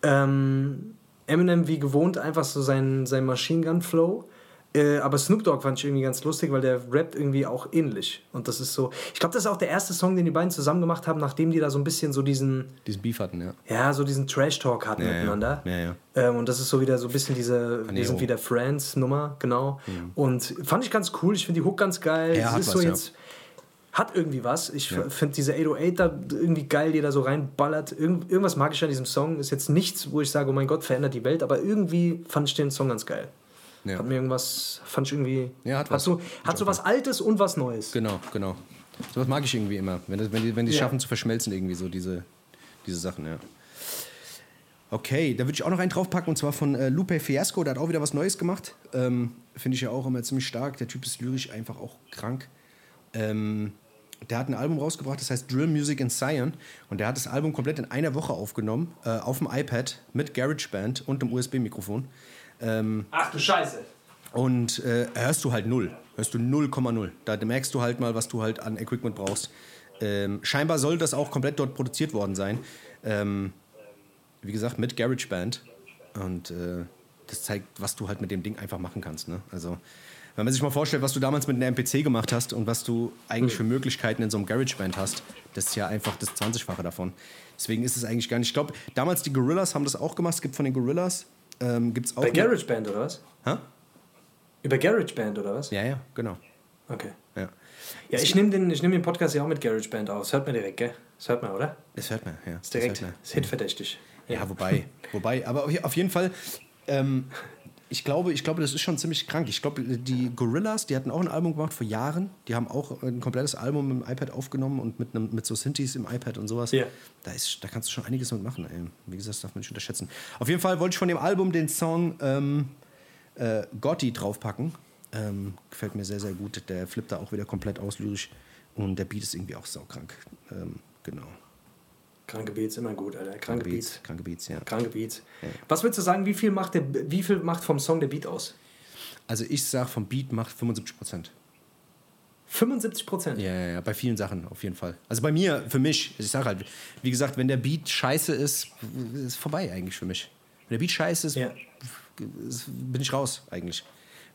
Ähm, Eminem wie gewohnt einfach so sein, sein Machine Gun Flow. Äh, aber Snoop Dogg fand ich irgendwie ganz lustig, weil der rappt irgendwie auch ähnlich. Und das ist so. Ich glaube, das ist auch der erste Song, den die beiden zusammen gemacht haben, nachdem die da so ein bisschen so diesen. Diesen Beef hatten, ja. Ja, so diesen Trash-Talk hatten Ja, ja. miteinander. Ja, ja. Ähm, und das ist so wieder so ein bisschen diese, wir Annäherung. sind wieder Friends-Nummer, genau. Und fand ich ganz cool. Ich finde die Hook ganz geil. Ja, hat ist was, so ja. jetzt. Hat irgendwie was. Ich finde diese 808 da irgendwie geil, die da so reinballert. Irgend, irgendwas mag ich an diesem Song. Ist jetzt nichts, wo ich sage, oh mein Gott, verändert die Welt, aber irgendwie fand ich den Song ganz geil. Ja. Hat mir irgendwas, fand ich irgendwie. Ja, hat was. so, hat so was Altes und was Neues. Genau, genau. Sowas mag ich irgendwie immer, wenn, das, wenn die wenn die es Ja. schaffen zu verschmelzen, irgendwie so diese, diese Sachen, ja. Okay, da würde ich auch noch einen draufpacken und zwar von äh, Lupe Fiasco, der hat auch wieder was Neues gemacht. Ähm, Finde ich ja auch immer ziemlich stark. Der Typ ist lyrisch einfach auch krank. Ähm, der hat ein Album rausgebracht, das heißt Drill Music in Cyan. Und der hat das Album komplett in einer Woche aufgenommen, äh, auf dem iPad mit GarageBand und einem USB-Mikrofon. Ähm, Ach du Scheiße. und äh, hörst du halt null. Hörst du 0,0. Da merkst du halt mal, was du halt an Equipment brauchst. Ähm, scheinbar soll das auch komplett dort produziert worden sein. Ähm, wie gesagt, mit GarageBand. Und äh, das zeigt, was du halt mit dem Ding einfach machen kannst. Ne? Also, wenn man sich mal vorstellt, was du damals mit einem MPC gemacht hast und was du eigentlich für Möglichkeiten in so einem GarageBand hast, das ist ja einfach das 20-fache davon. Deswegen ist es eigentlich gar nicht. Ich glaube, damals die Gorillas haben das auch gemacht. Es gibt von den Gorillas, ähm, gibt es auch. Bei GarageBand oder was? Hä? Über GarageBand oder was? Ja, ja, genau. Okay. Ja. Ja, ich nehme den, ich nehm den Podcast ja auch mit GarageBand auf. Das hört man direkt, gell? Das hört man, oder? Das hört man, ja. Ist direkt. Das. Das ist hitverdächtig. Ja, wobei, wobei, aber auf- auf jeden Fall, ähm, ich glaube, ich glaube, das ist schon ziemlich krank. Ich glaube, die Gorillas, die hatten auch ein Album gemacht vor Jahren. Die haben auch ein komplettes Album mit dem iPad aufgenommen und mit, einem, mit so Synthes im iPad und sowas. Ja. Da, ist, da kannst du schon einiges mit machen. Ey. Wie gesagt, das darf man nicht unterschätzen. Auf jeden Fall wollte ich von dem Album den Song ähm, äh, Gotti draufpacken. Ähm, gefällt mir sehr, sehr gut. Der flippt da auch wieder komplett aus lyrisch. Und der Beat ist irgendwie auch saukrank. Ähm, genau. Kranke Beats, immer gut, Alter. Kranke Beats. Kranke Beats, ja. Kranke Beats. Was würdest du sagen, wie viel, macht der, wie viel macht vom Song der Beat aus? Also ich sag, vom Beat macht 75 Prozent. 75 Prozent? Ja, ja, ja, bei vielen Sachen auf jeden Fall. Also bei mir, für mich, ich sag halt, wie gesagt, wenn der Beat scheiße ist, ist vorbei eigentlich für mich. Wenn der Beat scheiße ist, Ja. bin ich raus eigentlich.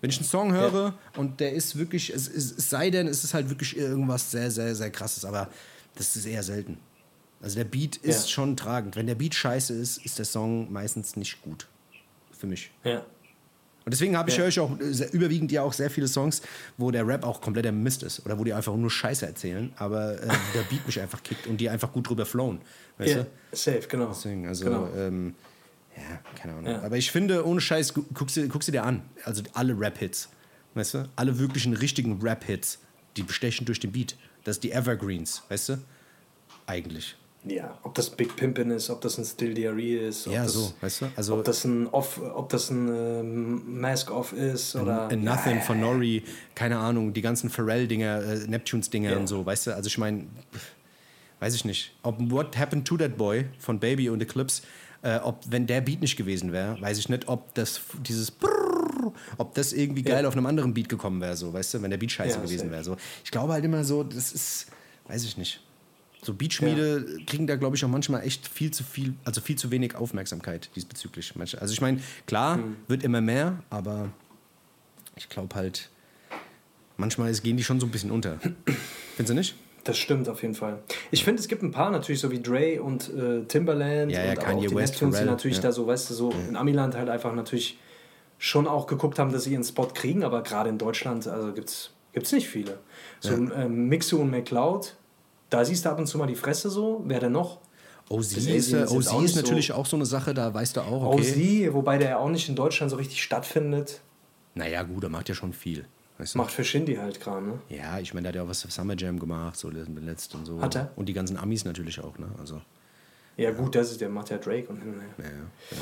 Wenn ich einen Song höre und der ist wirklich, es, es, es sei denn, es ist halt wirklich irgendwas sehr, sehr, sehr krasses, aber das ist eher selten. Also der Beat ist Ja. schon tragend. Wenn der Beat scheiße ist, ist der Song meistens nicht gut. Für mich. Ja. Und deswegen habe ich Ja. ich auch äh, sehr, überwiegend ja auch sehr viele Songs, wo der Rap auch kompletter Mist ist oder wo die einfach nur Scheiße erzählen, aber äh, der Beat mich einfach kickt und die einfach gut drüber flowen. Weißt ja. du? Safe, genau. Deswegen, also, genau. ähm, ja, keine Ahnung. Ja. Aber ich finde, ohne Scheiß, gu- guck sie, guck sie dir an. Also alle Rap-Hits, weißt du? Alle wirklichen richtigen Rap-Hits, die bestechen durch den Beat. Das ist die Evergreens, weißt du? Eigentlich. Ja, ob das Big Pimpin ist, ob das ein Still DRE ist, ob, Ja, das, so, weißt du? Also ob das ein Off, ob das ein ähm, Mask Off ist oder In Nothing ja, von Nori, keine Ahnung, die ganzen Pharrell-Dinger, äh, Neptunes-Dinger Ja. und so, weißt du? Also ich meine, weiß ich nicht. Ob What Happened to That Boy von Baby und Eclipse, äh, ob, wenn der Beat nicht gewesen wäre, weiß ich nicht, ob das, dieses Brrrr, ob das irgendwie geil auf einem anderen Beat gekommen wäre, so, weißt du, wenn der Beat scheiße Ja, gewesen wäre. So. Ich glaube halt immer so, das ist, weiß ich nicht. So Beatschmiede kriegen da, glaube ich, auch manchmal echt viel zu viel, also viel zu wenig Aufmerksamkeit diesbezüglich. Also ich meine, klar, Hm. wird immer mehr, aber ich glaube halt, manchmal gehen die schon so ein bisschen unter. Findest du nicht? Das stimmt auf jeden Fall. Ich finde, es gibt ein paar natürlich, so wie Dre und äh, Timberland Ja, ja, und Kanye auch die West, Neptunes, die natürlich ja. da so, weißt du, so in Amiland halt einfach natürlich schon auch geguckt haben, dass sie ihren Spot kriegen, aber gerade in Deutschland, also gibt es nicht viele. So ähm, Mixo und McCloud, da siehst du ab und zu mal die Fresse so. Wer denn noch? OZ Das ist, äh, OZ auch ist natürlich so- auch so eine Sache, da weißt du auch, okay. OZ, wobei der ja auch nicht in Deutschland so richtig stattfindet. Naja, gut, er macht ja schon viel. Weißt du? Macht für Shindy halt gerade, ne? Ja, ich meine, der hat ja auch was für Summer Jam gemacht, so letzt und so. Hat er? Und die ganzen Amis natürlich auch, ne? Also, Ja, gut, das ist, der macht ja Drake und hin und her. ja, ja.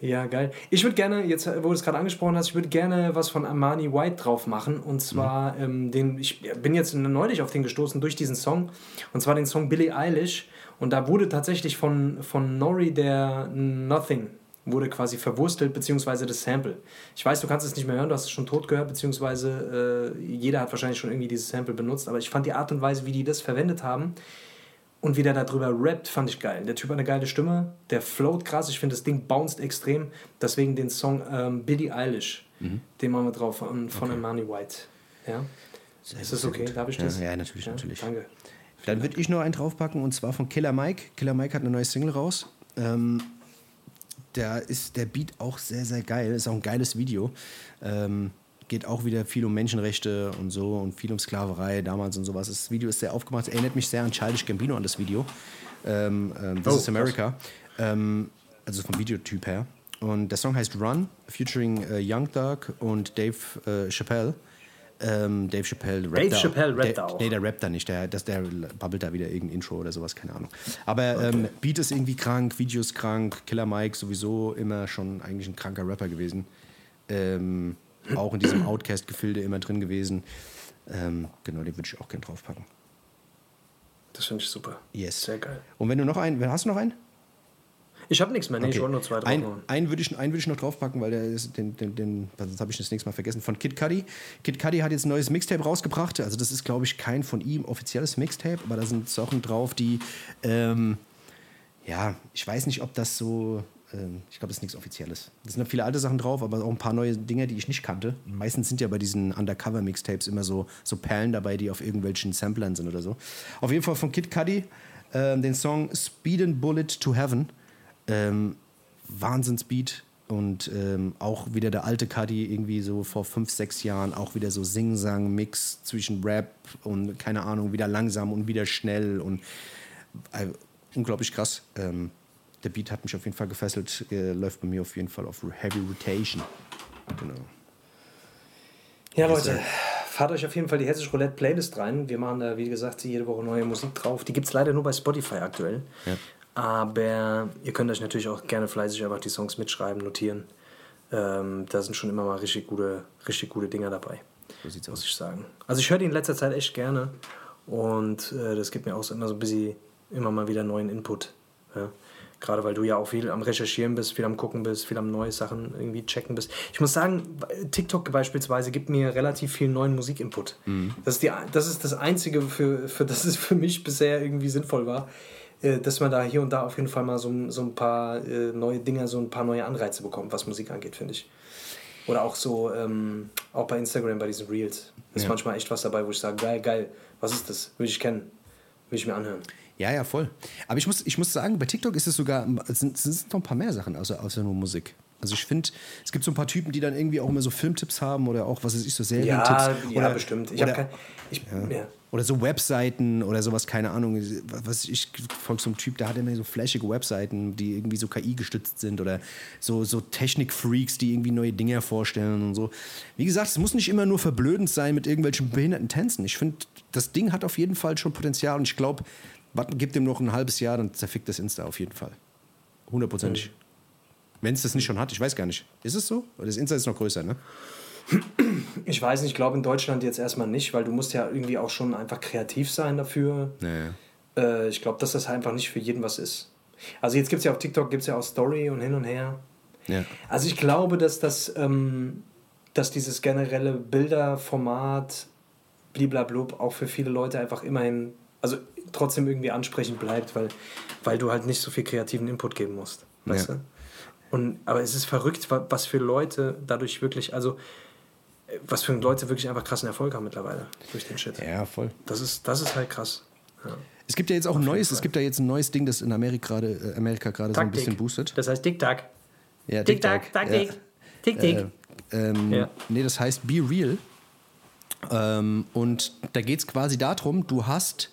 Ja, geil. Ich würde gerne, jetzt wo du es gerade angesprochen hast, ich würde gerne was von Armani White drauf machen. Und zwar, Mhm. ähm, den, ich bin jetzt neulich auf den gestoßen durch diesen Song. Und zwar den Song Billie Eilish. Und da wurde tatsächlich von, von Nori der Nothing wurde quasi verwurstelt, beziehungsweise das Sample. Ich weiß, du kannst es nicht mehr hören, du hast es schon tot gehört, beziehungsweise äh, jeder hat wahrscheinlich schon irgendwie dieses Sample benutzt. Aber ich fand die Art und Weise, wie die das verwendet haben, und wie der darüber rappt, fand ich geil. Der Typ hat eine geile Stimme, der float krass. Ich finde, das Ding bounced extrem. Deswegen den Song ähm, Billie Eilish, Mhm. den machen wir drauf von, von Armani White. Ja? ist das sehr okay? gut. Darf ich Ja, das? ja, natürlich, natürlich. Danke. Dann würde ich noch einen draufpacken und zwar von Killer Mike. Killer Mike hat eine neue Single raus. Ähm, da ist der Beat auch sehr, sehr geil. Ist auch ein geiles Video. Ähm, geht auch wieder viel um Menschenrechte und so und viel um Sklaverei damals und sowas. Das Video ist sehr aufgemacht. Erinnert mich sehr an Childish Gambino an das Video. Ähm, ähm, This Oh, is America. Ähm, also vom Videotyp her. Und der Song heißt Run, featuring äh, Young Thug und Dave äh, Chappelle. Ähm, Dave Chappelle rappt Dave da- Chappelle rappt da auch. Nee, der rappt da nicht. Der, das, der babbelt da wieder irgendein Intro oder sowas, keine Ahnung. Aber ähm, Beat ist irgendwie krank, Video ist krank, Killer Mike sowieso immer schon eigentlich ein kranker Rapper gewesen. Ähm, auch in diesem Outcast-Gefilde immer drin gewesen. Ähm, genau, den würde ich auch gerne draufpacken. Das finde ich super. Yes. Sehr geil. Und wenn du noch einen, hast du noch einen? Ich habe nichts mehr. Nee, ich Okay. wollte nur zwei drauf Ein, machen. einen würde ich, einen würd ich noch draufpacken, weil der ist, den, den, den das habe ich das nächste Mal vergessen, von Kid Cudi. Kid Cudi hat jetzt ein neues Mixtape rausgebracht. Also das ist, glaube ich, kein von ihm offizielles Mixtape, aber da sind Sachen drauf, die, ähm, ja, ich weiß nicht, ob das so, ich glaube, das ist nichts Offizielles. Da sind noch viele alte Sachen drauf, aber auch ein paar neue Dinge, die ich nicht kannte. Meistens sind ja bei diesen Undercover-Mixtapes immer so, so Perlen dabei, die auf irgendwelchen Samplern sind oder so. Auf jeden Fall von Kid Cudi ähm, den Song Speedin' Bullet to Heaven. Ähm, Wahnsinnsbeat und ähm, auch wieder der alte Cuddy irgendwie so vor fünf, sechs Jahren auch wieder so Sing-Sang-Mix zwischen Rap und keine Ahnung, wieder langsam und wieder schnell und äh, unglaublich krass. Ähm, der Beat hat mich auf jeden Fall gefesselt, äh, läuft bei mir auf jeden Fall auf Heavy Rotation. Genau. Ja, Leute, fahrt euch auf jeden Fall die Hessisch Roulette Playlist rein. Wir machen da, wie gesagt, jede Woche neue Musik drauf. Die gibt es leider nur bei Spotify aktuell. Ja. Aber ihr könnt euch natürlich auch gerne fleißig einfach die Songs mitschreiben, notieren. Ähm, da sind schon immer mal richtig gute, richtig gute Dinger dabei, So sieht's muss aus. ich sagen. Also ich höre die in letzter Zeit echt gerne und äh, das gibt mir auch immer so ein bisschen immer mal wieder neuen Input. Ja? Gerade weil du ja auch viel am Recherchieren bist, viel am Gucken bist, viel am neue Sachen irgendwie checken bist. Ich muss sagen, TikTok beispielsweise gibt mir relativ viel neuen Musikinput. Das, ist die, das ist das Einzige, für, für das es für mich bisher irgendwie sinnvoll war, äh, dass man da hier und da auf jeden Fall mal so, ein- so ein paar äh, neue Dinger, so ein paar neue Anreize bekommt, was Musik angeht, finde ich. Oder auch so, ähm, auch bei Instagram, bei diesen Reels. Ist Ja. manchmal echt was dabei, wo ich sage, geil, geil, was ist das? Will ich kennen. Will ich mir anhören. Ja, ja, voll. Aber ich muss, ich muss sagen, bei TikTok ist es sogar, es sind, es sind noch ein paar mehr Sachen, außer, außer nur Musik. Also ich finde, es gibt so ein paar Typen, die dann irgendwie auch immer so Filmtipps haben oder auch, was weiß ich, so Serientipps. Ja, ja, oder, bestimmt. Ich habe oder, kein. Ich, ja. oder so Webseiten oder sowas, keine Ahnung. Was ich folge so einem Typ, der hat immer so flashige Webseiten, die irgendwie so KI gestützt sind oder so, so Technik-Freaks, die irgendwie neue Dinge vorstellen und so. Wie gesagt, es muss nicht immer nur verblödend sein mit irgendwelchen behinderten Tänzen. Ich finde, das Ding hat auf jeden Fall schon Potenzial und ich glaube, gibt dem noch ein halbes Jahr, dann zerfickt das Insta auf jeden Fall. Hundertprozentig. Wenn es das nicht schon hat, ich weiß gar nicht. Ist es so? Oder das Insta ist noch größer, ne? Ich weiß nicht, ich glaube in Deutschland jetzt erstmal nicht, weil du musst ja irgendwie auch schon einfach kreativ sein dafür. Naja. Äh, ich glaube, dass das einfach nicht für jeden was ist. Also jetzt gibt es ja auf TikTok gibt's ja auch Story und hin und her. Ja. Also ich glaube, dass das, ähm, dass dieses generelle Bilderformat bliblablub auch für viele Leute einfach immerhin, also trotzdem irgendwie ansprechend bleibt, weil, weil du halt nicht so viel kreativen Input geben musst. Weißt Ja. du? Und, aber es ist verrückt, wa- was für Leute dadurch wirklich, also was für Leute wirklich einfach krassen Erfolg haben mittlerweile durch den Shit. Ja, voll. Das ist, das ist halt krass. Ja. Es gibt ja jetzt auch ein neues, es gibt ja jetzt ein neues Ding, das in Amerika gerade äh, Amerika gerade so ein bisschen boostet. Das heißt Tick-Tack. Ja, Tick-Tack, Taktik. Tick-Tick. Äh, ähm, Ja. Nee, das heißt Be Real. Ähm, und da geht es quasi darum, du hast,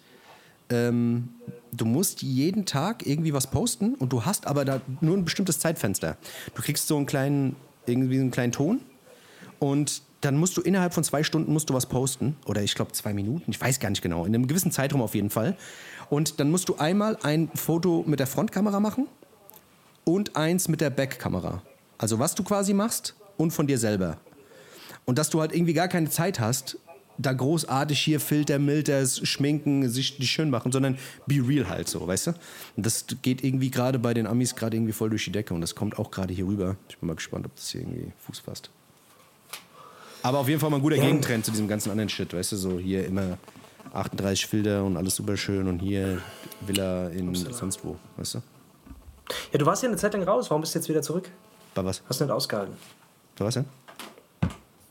ähm, du musst jeden Tag irgendwie was posten und du hast aber da nur ein bestimmtes Zeitfenster. Du kriegst so einen kleinen, irgendwie einen kleinen Ton und dann musst du innerhalb von zwei Stunden musst du was posten. Oder ich glaube zwei Minuten, ich weiß gar nicht genau. In einem gewissen Zeitraum auf jeden Fall. Und dann musst du einmal ein Foto mit der Frontkamera machen und eins mit der Backkamera. Also was du quasi machst und von dir selber. Und dass du halt irgendwie gar keine Zeit hast, da großartig hier Filter, Milters, Schminken, sich die schön machen, sondern be real halt so, weißt du? Und das geht irgendwie gerade bei den Amis gerade irgendwie voll durch die Decke und das kommt auch gerade hier rüber. Ich bin mal gespannt, ob das hier irgendwie Fuß fasst. Aber auf jeden Fall mal ein guter Gegentrend zu diesem ganzen anderen Shit, weißt du? So hier immer 38 Filter und alles super schön und hier Villa in sonst wo, weißt du? Ja, du warst ja eine Zeit lang raus. Warum bist du jetzt wieder zurück? Bei was? Hast du nicht ausgehalten? Bei was denn?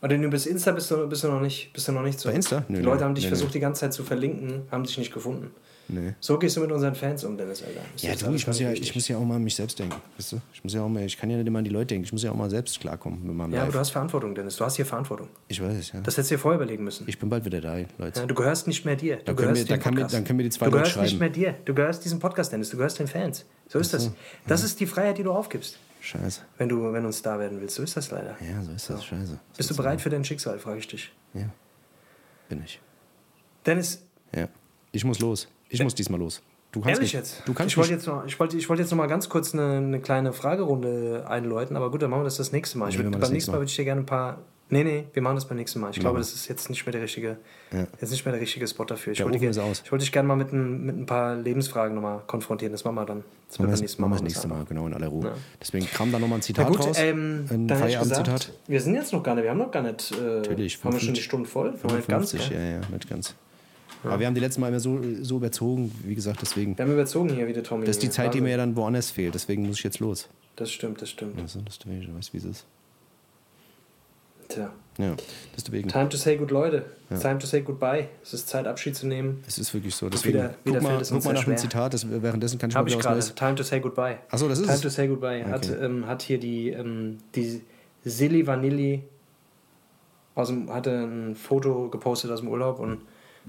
Oder du bist Insta bist du, bist du noch nicht, bist du noch nicht so. Bei Insta? Die Nö, Leute haben dich nö, versucht nö. die ganze Zeit zu verlinken, haben dich nicht gefunden. Nee. So gehst du mit unseren Fans um, Dennis, Alter. Ist Ja, du, ich muss ja, wichtig. ich muss ja auch mal an mich selbst denken. Weißt du? Ich muss ja auch mal, ich kann ja nicht immer an die Leute denken. Ich muss ja auch mal selbst klarkommen mit meinem Ja, aber Live. du hast Verantwortung, Dennis. Du hast hier Verantwortung. Ich weiß, ja. Das hättest du dir vorher überlegen müssen. Ich bin bald wieder da, Leute. Ja, du gehörst nicht mehr dir. Du Dann können gehörst wir- dann kann mir- dann können wir die zwei Du Leute gehörst nicht schreiben. mehr dir. Du gehörst diesem Podcast, Dennis. Du gehörst den Fans. So ist das. Das ist die Freiheit, die du aufgibst, Scheiße. wenn du, wenn du ein Star werden willst. So ist das leider. Ja, so ist das. Scheiße. Bist du bereit für dein Schicksal, frage ich dich. Ja. Bin ich. Dennis, Ja. Ich muss los. Ich muss diesmal los. Du kannst Ehrlich nicht. jetzt? Du kannst ich wollte jetzt, noch, ich wollte, ich wollte jetzt noch mal ganz kurz eine, eine kleine Fragerunde einläuten, aber gut, dann machen wir das das nächste Mal. Ich Ja, beim nächsten nächste Mal Mal. würde ich dir gerne ein paar Nee, nee, wir machen das beim nächsten Mal. Ich Machen glaube, das ist jetzt nicht mehr der richtige, Ja. jetzt nicht mehr der richtige Spot dafür. Ich, Der wollte, aus. ich wollte dich gerne mal mit ein, mit ein paar Lebensfragen nochmal konfrontieren. Das machen wir dann. Das Machen wir das nächsten machen wir das nächste Mal, genau, in aller Ruhe. Ja. Deswegen kam da nochmal ein Zitat gut, raus. ähm, ein ich Feierabendzitat. gesagt, wir sind jetzt noch gar nicht, wir haben noch gar nicht, äh, Natürlich, haben wir schon 55. die Stunde voll? Haben wir nicht ganz, 55, gell? ja, ja, nicht ganz. Aber wir haben die letzten Mal immer so, so überzogen, wie gesagt, deswegen. Wir haben überzogen hier wieder, Tommy. Das ist die. Zeit, die mir ja dann woanders fehlt, deswegen muss ich jetzt los. Das stimmt, das stimmt. Also, deswegen, du weißt, wie es ist. Tja. Ja, deswegen. Time to say good, Leute. Time to say goodbye. Es ist Zeit, Abschied zu nehmen. Es ist wirklich so. Deswegen, Wieder- wieder guck mal, es guck mal sehr nach dem. Zitat, das, währenddessen kann ich mal Habe ich gerade. Time to say goodbye. Ach so, das ist Time es. to say goodbye. Hat, Okay. ähm, hat hier die, ähm, die Silly Vanilli aus dem, hatte ein Foto gepostet aus dem Urlaub und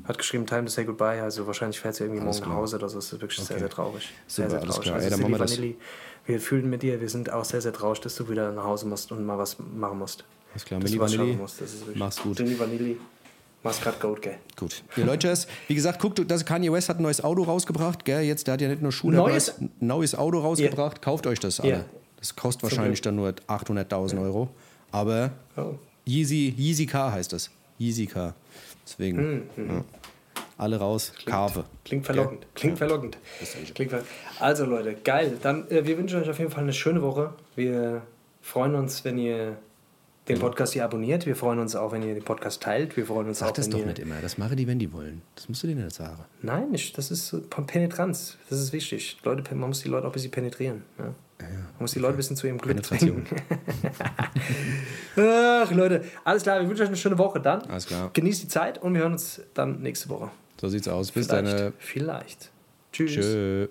hat geschrieben Time to say goodbye. Also wahrscheinlich fährt sie irgendwie Alles morgen nach klar. Hause oder so. Das ist wirklich sehr, Okay. sehr traurig. Super, sehr, sehr traurig. klar. Also Ey, Silly. Vanilli, wir fühlen mit dir. Wir sind auch sehr, sehr traurig, dass du wieder nach Hause musst und mal was machen musst. Alles klar, Milli Vanilli, mach's gut. Silly Vanilli, mach's grad gut, gell? Gut. Ihr Leute, wie gesagt, guckt, das Kanye West hat ein neues Auto rausgebracht, gell? Jetzt, der hat ja nicht nur Schuhe, Neues- ein neues Auto rausgebracht. Kauft euch das alle. Ja. Das kostet wahrscheinlich dann nur 800.000 Euro. Aber Oh. Yeezy, Yeezy Car heißt das. Yeezy Car. Deswegen. Ja. Alle raus. Hm, Klingt verlockend. Klingt verlockend. Ist eh so. Klingt ver also Leute, geil. Dann, äh, wir wünschen euch auf jeden Fall eine schöne Woche. Wir freuen uns, wenn ihr den Podcast hier abonniert. Wir freuen uns auch, wenn ihr den Podcast teilt. Wir freuen uns Sag auch, das wenn doch ihr... nicht immer. Das machen die, wenn die wollen. Das musst du denen nicht sagen. Nein, nicht. das ist Penetranz. Das ist wichtig. Leute, man muss die Leute auch ein bisschen penetrieren. Ja? Man muss die Leute ein bisschen zu ihrem Glück Penetration. Ach, Leute. Alles klar, wir wünschen euch eine schöne Woche dann. Alles klar. Genießt die Zeit und wir hören uns dann nächste Woche. So sieht's aus. Bis Vielleicht. dann. Vielleicht. Tschüss. Tschö.